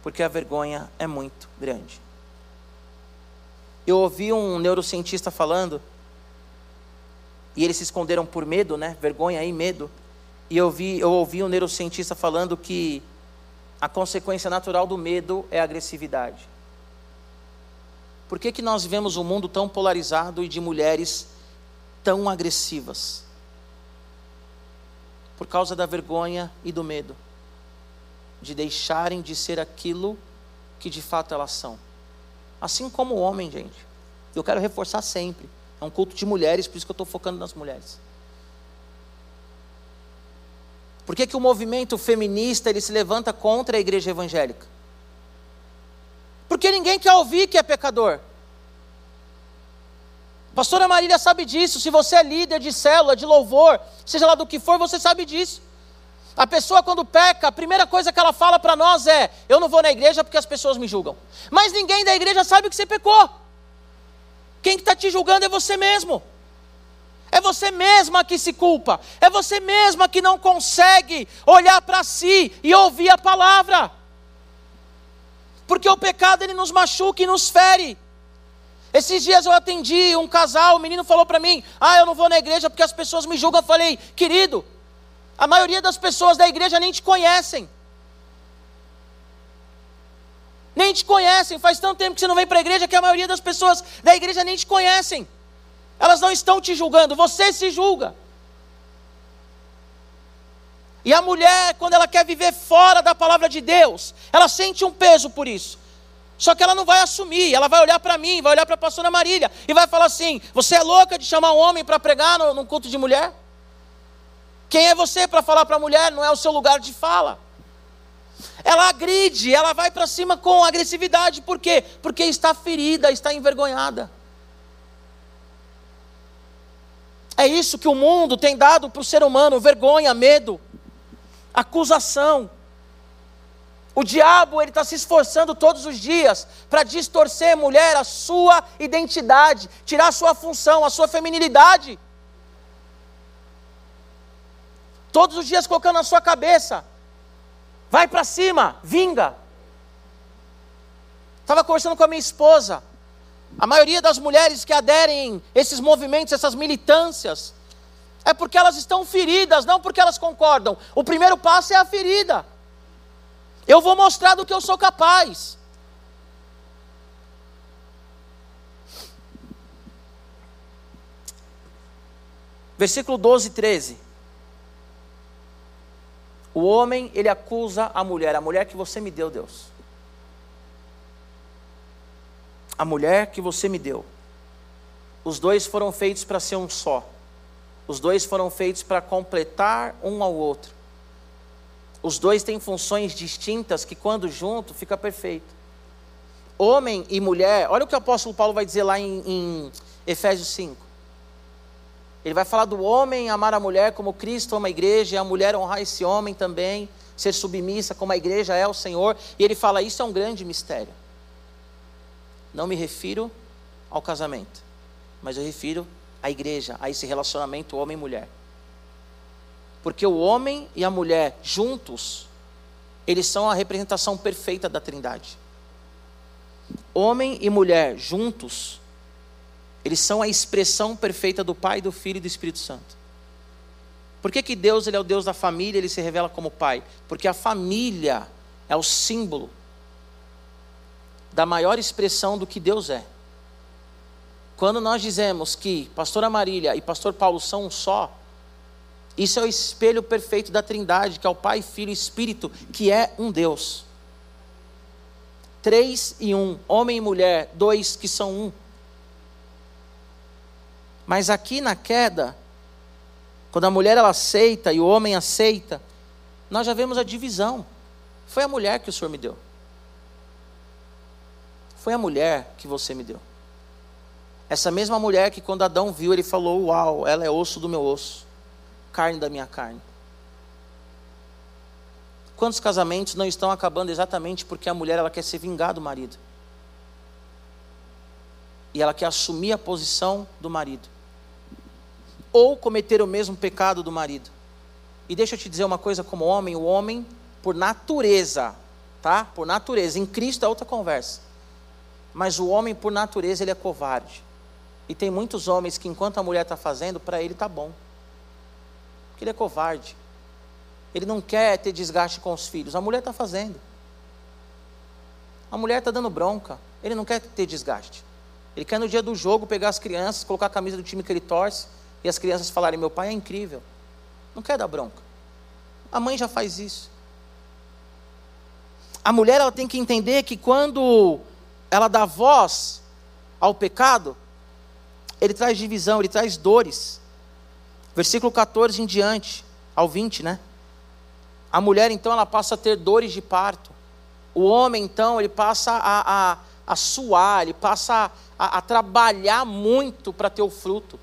porque a vergonha é muito grande. Eu ouvi um neurocientista falando, e eles se esconderam por medo, né? Vergonha e medo. E eu, vi, eu ouvi um neurocientista falando que a consequência natural do medo é a agressividade. Por que, que nós vivemos um mundo tão polarizado e de mulheres tão agressivas? Por causa da vergonha e do medo de deixarem de ser aquilo que de fato elas são. Assim como o homem, gente. Eu quero reforçar sempre. É um culto de mulheres, por isso que eu estou focando nas mulheres. Por que, que o movimento feminista ele se levanta contra a igreja evangélica? Porque ninguém quer ouvir que é pecador. Pastora Marília sabe disso. Se você é líder de célula, de louvor, seja lá do que for, você sabe disso. A pessoa, quando peca, a primeira coisa que ela fala para nós é: Eu não vou na igreja porque as pessoas me julgam. Mas ninguém da igreja sabe que você pecou. Quem está te julgando é você mesmo. É você mesma que se culpa. É você mesma que não consegue olhar para si e ouvir a palavra. Porque o pecado ele nos machuca e nos fere. Esses dias eu atendi um casal, o menino falou para mim: Ah, eu não vou na igreja porque as pessoas me julgam. Eu falei, querido, a maioria das pessoas da igreja nem te conhecem. Nem te conhecem. Faz tanto tempo que você não vem para a igreja que a maioria das pessoas da igreja nem te conhecem. Elas não estão te julgando, você se julga. E a mulher, quando ela quer viver fora da palavra de Deus, ela sente um peso por isso. Só que ela não vai assumir, ela vai olhar para mim, vai olhar para a pastora Marília e vai falar assim: Você é louca de chamar um homem para pregar no, num culto de mulher? Quem é você para falar para a mulher? Não é o seu lugar de fala. Ela agride, ela vai para cima com agressividade, por quê? Porque está ferida, está envergonhada. É isso que o mundo tem dado para o ser humano: vergonha, medo, acusação. O diabo ele está se esforçando todos os dias para distorcer, mulher, a sua identidade, tirar a sua função, a sua feminilidade. Todos os dias colocando na sua cabeça, vai para cima, vinga. Estava conversando com a minha esposa. A maioria das mulheres que aderem a esses movimentos, essas militâncias, é porque elas estão feridas, não porque elas concordam. O primeiro passo é a ferida. Eu vou mostrar do que eu sou capaz. Versículo 12 e 13. O homem, ele acusa a mulher, a mulher que você me deu, Deus. A mulher que você me deu. Os dois foram feitos para ser um só. Os dois foram feitos para completar um ao outro. Os dois têm funções distintas que, quando junto, fica perfeito. Homem e mulher, olha o que o apóstolo Paulo vai dizer lá em, em Efésios 5. Ele vai falar do homem amar a mulher como Cristo ama a igreja, e a mulher honrar esse homem também, ser submissa como a igreja é ao Senhor. E ele fala: Isso é um grande mistério. Não me refiro ao casamento, mas eu refiro à igreja, a esse relacionamento homem mulher. Porque o homem e a mulher juntos, eles são a representação perfeita da Trindade. Homem e mulher juntos, eles são a expressão perfeita do Pai, do Filho e do Espírito Santo. Por que, que Deus ele é o Deus da família, ele se revela como Pai? Porque a família é o símbolo da maior expressão do que Deus é. Quando nós dizemos que pastora Marília e pastor Paulo são um só, isso é o espelho perfeito da Trindade, que é o Pai, Filho e Espírito, que é um Deus. Três e um, homem e mulher, dois que são um. Mas aqui na queda, quando a mulher ela aceita e o homem aceita, nós já vemos a divisão. Foi a mulher que o Senhor me deu. Foi a mulher que você me deu. Essa mesma mulher que quando Adão viu, ele falou: Uau, ela é osso do meu osso carne da minha carne. Quantos casamentos não estão acabando exatamente porque a mulher ela quer se vingar do marido? E ela quer assumir a posição do marido. Ou cometer o mesmo pecado do marido. E deixa eu te dizer uma coisa como homem, o homem, por natureza, tá? Por natureza. Em Cristo é outra conversa. Mas o homem, por natureza, ele é covarde. E tem muitos homens que, enquanto a mulher está fazendo, para ele está bom. Porque ele é covarde. Ele não quer ter desgaste com os filhos. A mulher está fazendo. A mulher está dando bronca. Ele não quer ter desgaste. Ele quer no dia do jogo pegar as crianças, colocar a camisa do time que ele torce e as crianças falarem: Meu pai é incrível. Não quer dar bronca. A mãe já faz isso. A mulher ela tem que entender que quando ela dá voz ao pecado, ele traz divisão, ele traz dores. Versículo 14 em diante, ao 20, né? A mulher então ela passa a ter dores de parto. O homem então ele passa a, a, a suar, ele passa a, a trabalhar muito para ter o fruto.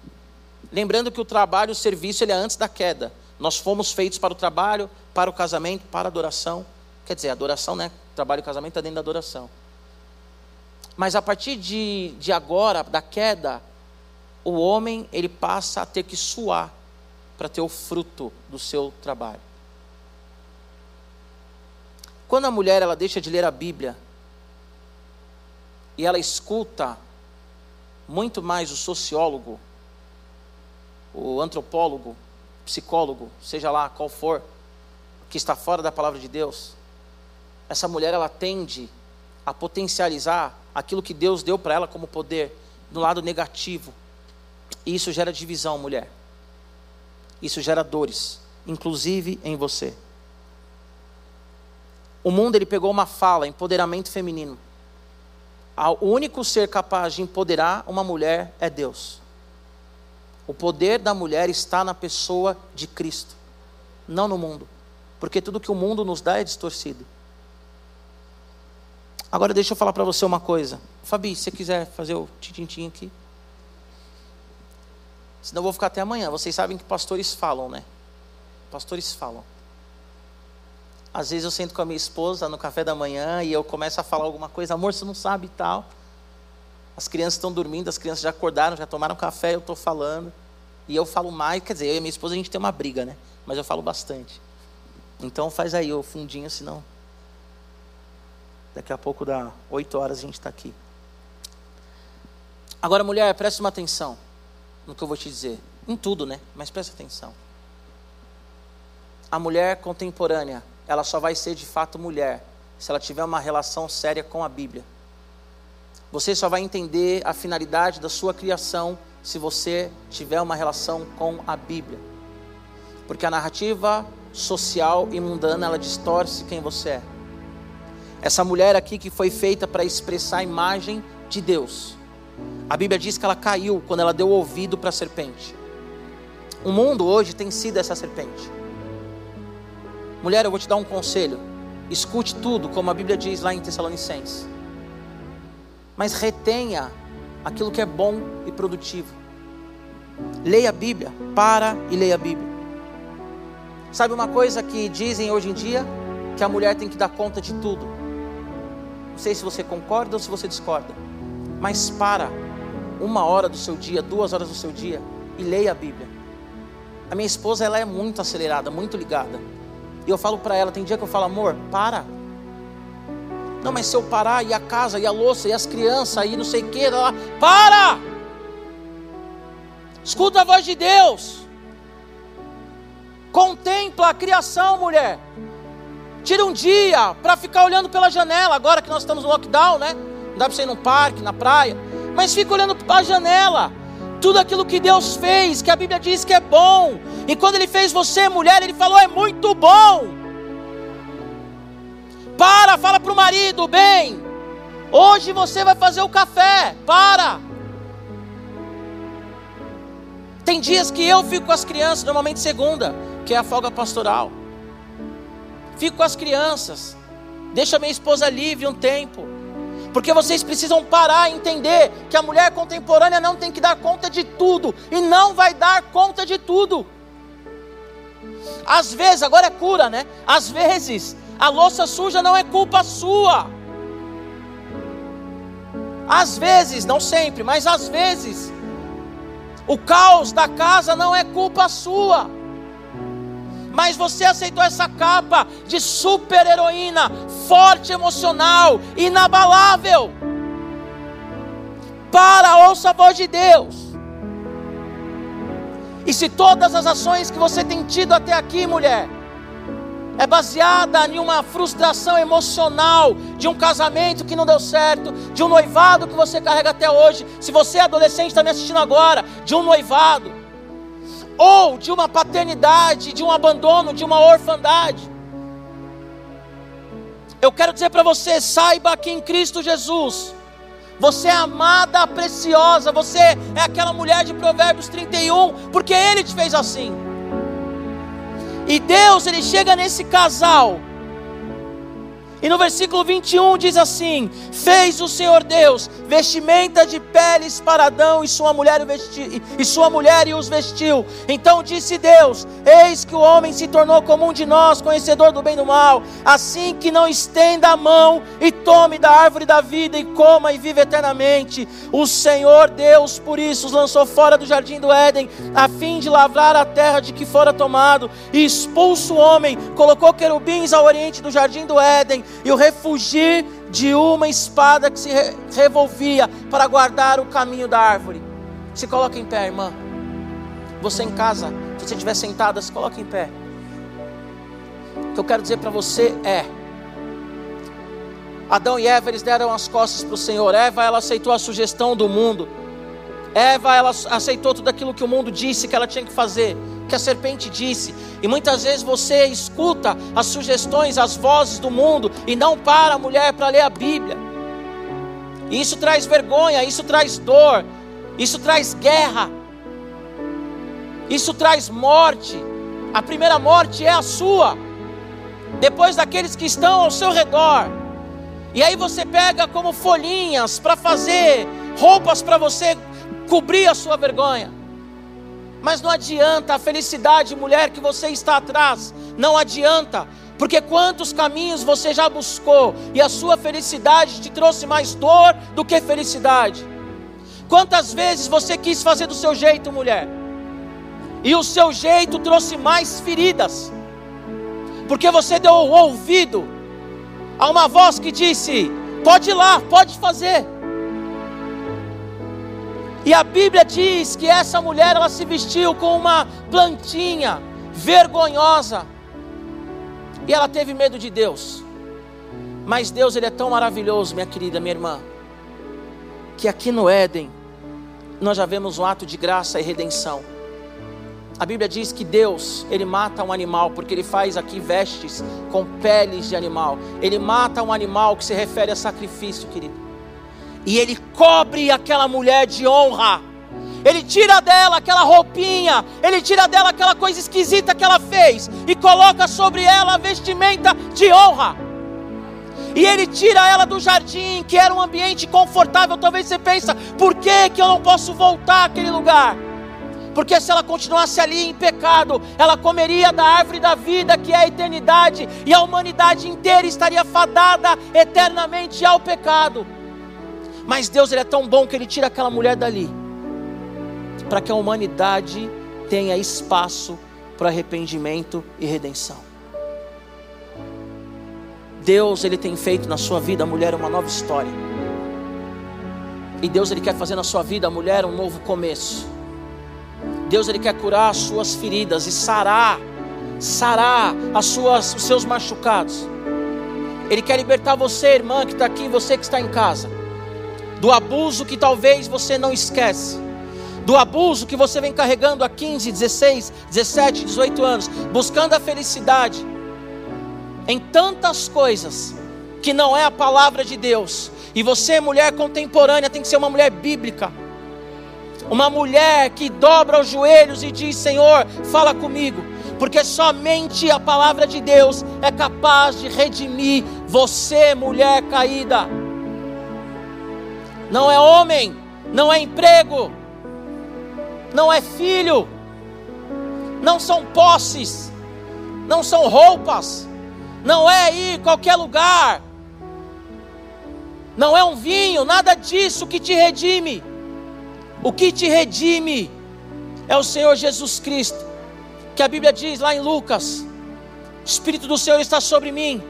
Lembrando que o trabalho, o serviço, ele é antes da queda. Nós fomos feitos para o trabalho, para o casamento, para a adoração. Quer dizer, adoração, né? Trabalho e casamento está dentro da adoração. Mas a partir de, de agora, da queda, o homem ele passa a ter que suar para ter o fruto do seu trabalho. Quando a mulher ela deixa de ler a Bíblia e ela escuta muito mais o sociólogo, o antropólogo, psicólogo, seja lá qual for, que está fora da palavra de Deus, essa mulher ela tende a potencializar aquilo que Deus deu para ela como poder no lado negativo. E isso gera divisão, mulher. Isso gera dores, inclusive em você. O mundo ele pegou uma fala, empoderamento feminino. O único ser capaz de empoderar uma mulher é Deus. O poder da mulher está na pessoa de Cristo, não no mundo. Porque tudo que o mundo nos dá é distorcido. Agora deixa eu falar para você uma coisa. Fabi, se você quiser fazer o tintim aqui. Senão eu vou ficar até amanhã. Vocês sabem que pastores falam, né? Pastores falam. Às vezes eu sento com a minha esposa no café da manhã e eu começo a falar alguma coisa, amor, você não sabe e tal. As crianças estão dormindo, as crianças já acordaram, já tomaram café, eu estou falando. E eu falo mais, quer dizer, eu e minha esposa a gente tem uma briga, né? Mas eu falo bastante. Então faz aí o fundinho, senão. Daqui a pouco dá oito horas a gente está aqui. Agora, mulher, preste uma atenção no que eu vou te dizer. Em tudo, né? Mas preste atenção. A mulher contemporânea, ela só vai ser de fato mulher se ela tiver uma relação séria com a Bíblia. Você só vai entender a finalidade da sua criação se você tiver uma relação com a Bíblia. Porque a narrativa social e mundana ela distorce quem você é. Essa mulher aqui que foi feita para expressar a imagem de Deus. A Bíblia diz que ela caiu quando ela deu ouvido para a serpente. O mundo hoje tem sido essa serpente. Mulher, eu vou te dar um conselho. Escute tudo, como a Bíblia diz lá em Tessalonicenses mas retenha aquilo que é bom e produtivo. Leia a Bíblia, para e leia a Bíblia. Sabe uma coisa que dizem hoje em dia? Que a mulher tem que dar conta de tudo. Não sei se você concorda ou se você discorda, mas para uma hora do seu dia, duas horas do seu dia e leia a Bíblia. A minha esposa ela é muito acelerada, muito ligada. E eu falo para ela, tem dia que eu falo, amor, para não, mas se eu parar, e a casa, e a louça, e as crianças, e não sei o que, lá, para! Escuta a voz de Deus. Contempla a criação, mulher. Tira um dia para ficar olhando pela janela, agora que nós estamos no lockdown, né? Não dá para você ir no parque, na praia. Mas fica olhando para a janela. Tudo aquilo que Deus fez, que a Bíblia diz que é bom. E quando Ele fez você, mulher, Ele falou: é muito bom. Para, fala para o marido, bem. Hoje você vai fazer o café. Para. Tem dias que eu fico com as crianças, normalmente segunda, que é a folga pastoral. Fico com as crianças. Deixa minha esposa livre um tempo. Porque vocês precisam parar e entender que a mulher contemporânea não tem que dar conta de tudo e não vai dar conta de tudo. Às vezes, agora é cura, né? Às vezes a louça suja não é culpa sua. Às vezes, não sempre, mas às vezes, o caos da casa não é culpa sua. Mas você aceitou essa capa de super-heroína, forte emocional, inabalável. Para, ouça a voz de Deus. E se todas as ações que você tem tido até aqui, mulher, é baseada em uma frustração emocional de um casamento que não deu certo, de um noivado que você carrega até hoje. Se você é adolescente, está me assistindo agora, de um noivado, ou de uma paternidade, de um abandono, de uma orfandade. Eu quero dizer para você: saiba que em Cristo Jesus, você é amada, preciosa, você é aquela mulher de Provérbios 31, porque Ele te fez assim. E Deus, ele chega nesse casal e no versículo 21 diz assim: Fez o Senhor Deus vestimenta de peles para Adão e sua mulher vesti, e sua mulher e os vestiu. Então disse Deus: Eis que o homem se tornou como um de nós, conhecedor do bem e do mal. Assim que não estenda a mão e tome da árvore da vida e coma e vive eternamente. O Senhor Deus por isso os lançou fora do jardim do Éden, a fim de lavrar a terra de que fora tomado, e expulso o homem, colocou querubins ao oriente do jardim do Éden e o refugir de uma espada que se revolvia para guardar o caminho da árvore. Se coloca em pé, irmã. Você em casa, se você estiver sentada, se coloca em pé. O que eu quero dizer para você é: Adão e Eva eles deram as costas para o Senhor. Eva ela aceitou a sugestão do mundo. Eva ela aceitou tudo aquilo que o mundo disse que ela tinha que fazer que a serpente disse. E muitas vezes você escuta as sugestões, as vozes do mundo e não para a mulher para ler a Bíblia. E isso traz vergonha, isso traz dor, isso traz guerra, isso traz morte. A primeira morte é a sua, depois daqueles que estão ao seu redor. E aí você pega como folhinhas para fazer roupas para você cobrir a sua vergonha. Mas não adianta a felicidade, mulher, que você está atrás, não adianta, porque quantos caminhos você já buscou e a sua felicidade te trouxe mais dor do que felicidade? Quantas vezes você quis fazer do seu jeito, mulher, e o seu jeito trouxe mais feridas, porque você deu ouvido a uma voz que disse: pode ir lá, pode fazer. E a Bíblia diz que essa mulher ela se vestiu com uma plantinha vergonhosa. E ela teve medo de Deus. Mas Deus ele é tão maravilhoso, minha querida, minha irmã, que aqui no Éden nós já vemos um ato de graça e redenção. A Bíblia diz que Deus, ele mata um animal, porque ele faz aqui vestes com peles de animal. Ele mata um animal que se refere a sacrifício, querido e ele cobre aquela mulher de honra. Ele tira dela aquela roupinha, ele tira dela aquela coisa esquisita que ela fez e coloca sobre ela a vestimenta de honra. E ele tira ela do jardim, que era um ambiente confortável. Talvez você pensa, por que, que eu não posso voltar àquele lugar? Porque se ela continuasse ali em pecado, ela comeria da árvore da vida, que é a eternidade, e a humanidade inteira estaria fadada eternamente ao pecado. Mas Deus ele é tão bom que ele tira aquela mulher dali, para que a humanidade tenha espaço para arrependimento e redenção. Deus ele tem feito na sua vida, mulher, uma nova história. E Deus ele quer fazer na sua vida, mulher, um novo começo. Deus ele quer curar as suas feridas e sarar, sarar as suas, os seus machucados. Ele quer libertar você, irmã que está aqui, você que está em casa do abuso que talvez você não esquece, do abuso que você vem carregando há 15, 16, 17, 18 anos, buscando a felicidade em tantas coisas que não é a palavra de Deus. E você, mulher contemporânea, tem que ser uma mulher bíblica. Uma mulher que dobra os joelhos e diz: Senhor, fala comigo, porque somente a palavra de Deus é capaz de redimir você, mulher caída não é homem, não é emprego, não é filho, não são posses, não são roupas, não é ir qualquer lugar, não é um vinho, nada disso que te redime. O que te redime é o Senhor Jesus Cristo, que a Bíblia diz lá em Lucas Espírito do Senhor está sobre mim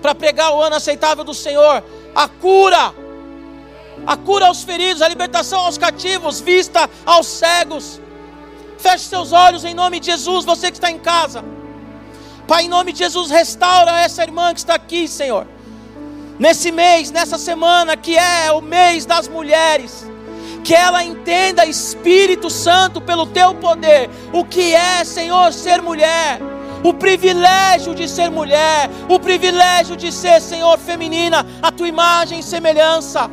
para pregar o ano aceitável do Senhor, a cura, a cura aos feridos, a libertação aos cativos, vista aos cegos. Feche seus olhos em nome de Jesus, você que está em casa. Pai, em nome de Jesus, restaura essa irmã que está aqui, Senhor. Nesse mês, nessa semana que é o mês das mulheres, que ela entenda, Espírito Santo, pelo teu poder, o que é, Senhor, ser mulher o privilégio de ser mulher, o privilégio de ser, Senhor, feminina, a tua imagem e semelhança.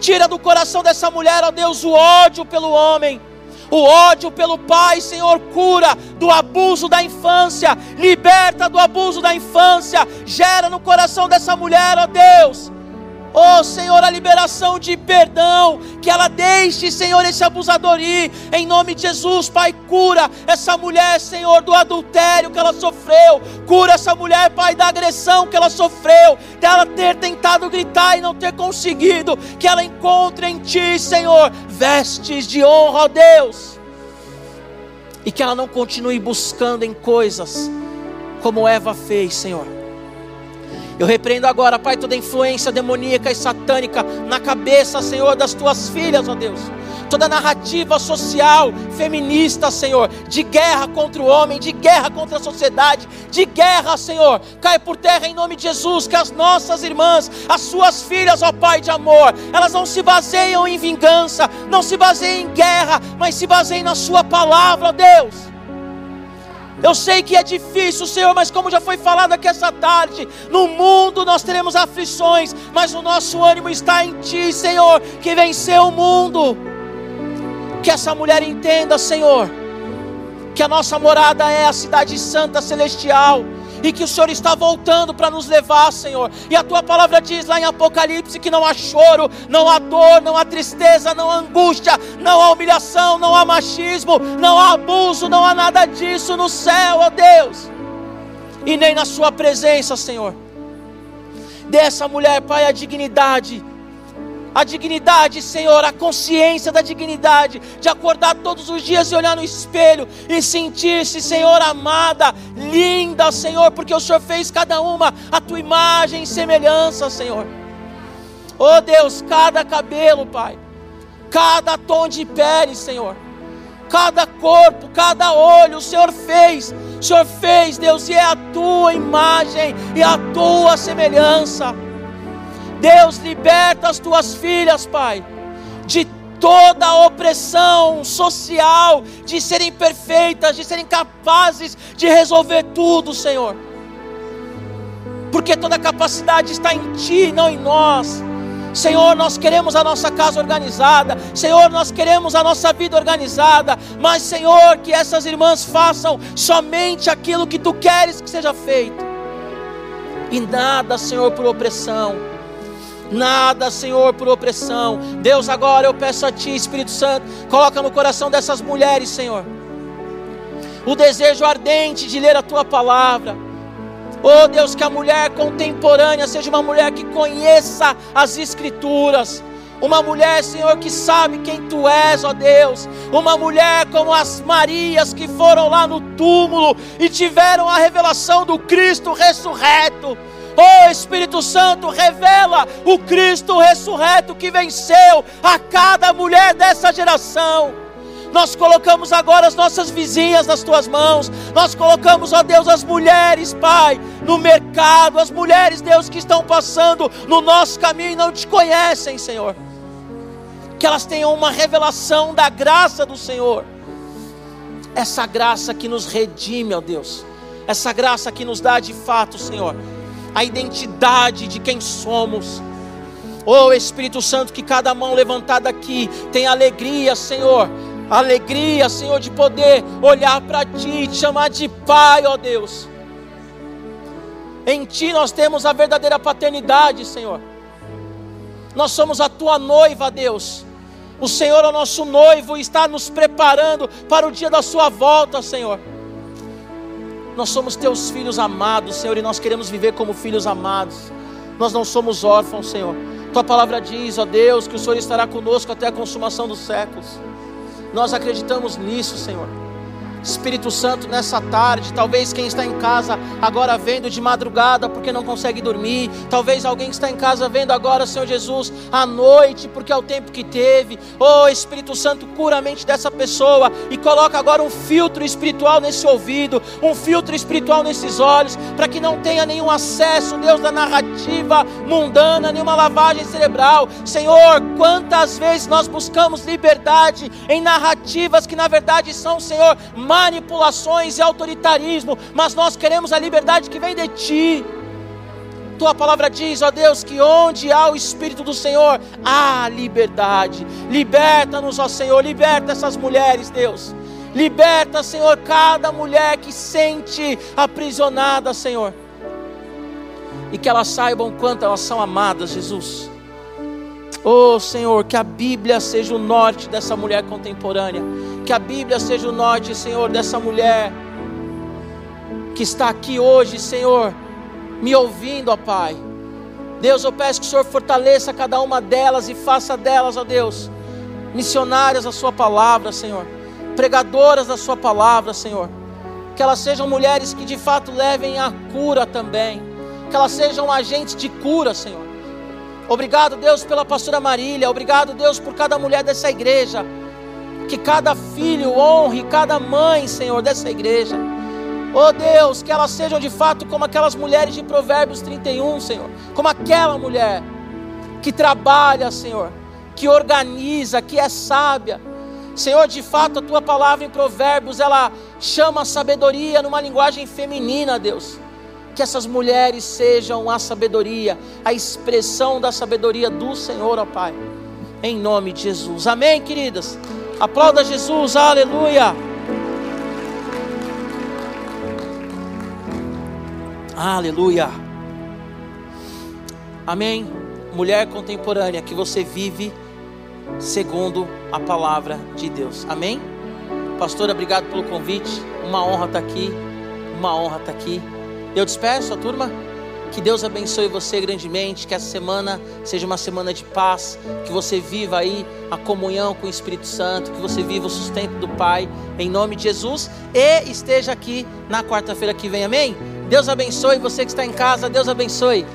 Tira do coração dessa mulher, ó Deus, o ódio pelo homem, o ódio pelo pai, Senhor, cura do abuso da infância, liberta do abuso da infância, gera no coração dessa mulher, ó Deus, Oh Senhor, a liberação de perdão, que ela deixe, Senhor, esse abusador ir, em nome de Jesus, Pai, cura essa mulher, Senhor, do adultério que ela sofreu, cura essa mulher, Pai, da agressão que ela sofreu, dela ter tentado gritar e não ter conseguido, que ela encontre em Ti, Senhor, vestes de honra, ó Deus, e que ela não continue buscando em coisas como Eva fez, Senhor eu repreendo agora, Pai, toda influência demoníaca e satânica na cabeça, Senhor, das tuas filhas, ó Deus. Toda narrativa social, feminista, Senhor, de guerra contra o homem, de guerra contra a sociedade, de guerra, Senhor, cai por terra em nome de Jesus. Que as nossas irmãs, as suas filhas, ó Pai de amor, elas não se baseiam em vingança, não se baseiam em guerra, mas se baseiam na Sua palavra, ó Deus. Eu sei que é difícil, Senhor, mas como já foi falado aqui essa tarde, no mundo nós teremos aflições, mas o nosso ânimo está em Ti, Senhor, que venceu o mundo. Que essa mulher entenda, Senhor, que a nossa morada é a cidade santa celestial e que o Senhor está voltando para nos levar, Senhor. E a tua palavra diz lá em Apocalipse que não há choro, não há dor, não há tristeza, não há angústia, não há humilhação, não há machismo, não há abuso, não há nada disso no céu, ó Deus. E nem na Sua presença, Senhor. Dessa mulher, Pai, a dignidade a dignidade, Senhor, a consciência da dignidade, de acordar todos os dias e olhar no espelho e sentir-se, Senhor, amada, linda, Senhor, porque o Senhor fez cada uma a tua imagem e semelhança, Senhor. Oh Deus, cada cabelo, Pai, cada tom de pele, Senhor, cada corpo, cada olho, o Senhor fez, o Senhor fez, Deus, e é a tua imagem e a tua semelhança. Deus, liberta as tuas filhas, Pai, de toda a opressão social, de serem perfeitas, de serem capazes de resolver tudo, Senhor. Porque toda a capacidade está em Ti, não em nós. Senhor, nós queremos a nossa casa organizada, Senhor, nós queremos a nossa vida organizada, mas, Senhor, que essas irmãs façam somente aquilo que Tu queres que seja feito, e nada, Senhor, por opressão nada, Senhor, por opressão. Deus, agora eu peço a Ti, Espírito Santo, coloca no coração dessas mulheres, Senhor, o desejo ardente de ler a Tua palavra. Oh Deus, que a mulher contemporânea seja uma mulher que conheça as Escrituras. Uma mulher, Senhor, que sabe quem Tu és, ó Deus. Uma mulher como as Marias que foram lá no túmulo e tiveram a revelação do Cristo ressurreto. Oh Espírito Santo, revela o Cristo ressurreto que venceu a cada mulher dessa geração. Nós colocamos agora as nossas vizinhas nas tuas mãos. Nós colocamos, ó Deus, as mulheres, Pai, no mercado, as mulheres, Deus, que estão passando no nosso caminho e não te conhecem, Senhor. Que elas tenham uma revelação da graça do Senhor. Essa graça que nos redime, ó Deus. Essa graça que nos dá de fato, Senhor, a identidade de quem somos. Oh Espírito Santo, que cada mão levantada aqui tem alegria, Senhor. Alegria, Senhor, de poder olhar para Ti te chamar de Pai, ó Deus. Em Ti nós temos a verdadeira paternidade, Senhor. Nós somos a Tua noiva, Deus. O Senhor é o nosso noivo e está nos preparando para o dia da Sua volta, Senhor. Nós somos teus filhos amados, Senhor, e nós queremos viver como filhos amados. Nós não somos órfãos, Senhor. Tua palavra diz, ó Deus, que o Senhor estará conosco até a consumação dos séculos. Nós acreditamos nisso, Senhor. Espírito Santo, nessa tarde, talvez quem está em casa agora vendo de madrugada porque não consegue dormir, talvez alguém que está em casa vendo agora, Senhor Jesus, à noite porque é o tempo que teve. Oh Espírito Santo, cura a mente dessa pessoa e coloca agora um filtro espiritual nesse ouvido, um filtro espiritual nesses olhos, para que não tenha nenhum acesso, Deus, da narrativa mundana, nenhuma lavagem cerebral. Senhor, quantas vezes nós buscamos liberdade em narrativas que na verdade são, Senhor, manipulações e autoritarismo, mas nós queremos a liberdade que vem de Ti. Tua palavra diz, ó Deus, que onde há o Espírito do Senhor, há liberdade. Liberta-nos, ó Senhor, liberta essas mulheres, Deus. Liberta, Senhor, cada mulher que sente aprisionada, Senhor. E que elas saibam quanto elas são amadas, Jesus. Oh Senhor, que a Bíblia seja o norte dessa mulher contemporânea. Que a Bíblia seja o norte, Senhor, dessa mulher que está aqui hoje, Senhor, me ouvindo, ó Pai. Deus, eu peço que o Senhor fortaleça cada uma delas e faça delas, ó Deus, missionárias da Sua palavra, Senhor, pregadoras da Sua palavra, Senhor. Que elas sejam mulheres que de fato levem a cura também, que elas sejam agentes de cura, Senhor. Obrigado, Deus, pela pastora Marília. Obrigado, Deus, por cada mulher dessa igreja. Que cada filho honre cada mãe, Senhor, dessa igreja. Oh Deus, que elas sejam de fato como aquelas mulheres de Provérbios 31, Senhor. Como aquela mulher que trabalha, Senhor, que organiza, que é sábia. Senhor, de fato, a tua palavra em Provérbios, ela chama a sabedoria numa linguagem feminina, Deus que essas mulheres sejam a sabedoria, a expressão da sabedoria do Senhor, ó Pai. Em nome de Jesus. Amém, queridas. Aplauda Jesus. Aleluia. Aleluia. Amém. Mulher contemporânea, que você vive segundo a palavra de Deus. Amém. Pastora, obrigado pelo convite. Uma honra estar aqui. Uma honra estar aqui. Eu despeço a turma. Que Deus abençoe você grandemente, que essa semana seja uma semana de paz, que você viva aí a comunhão com o Espírito Santo, que você viva o sustento do Pai, em nome de Jesus, e esteja aqui na quarta-feira que vem, amém? Deus abençoe você que está em casa, Deus abençoe.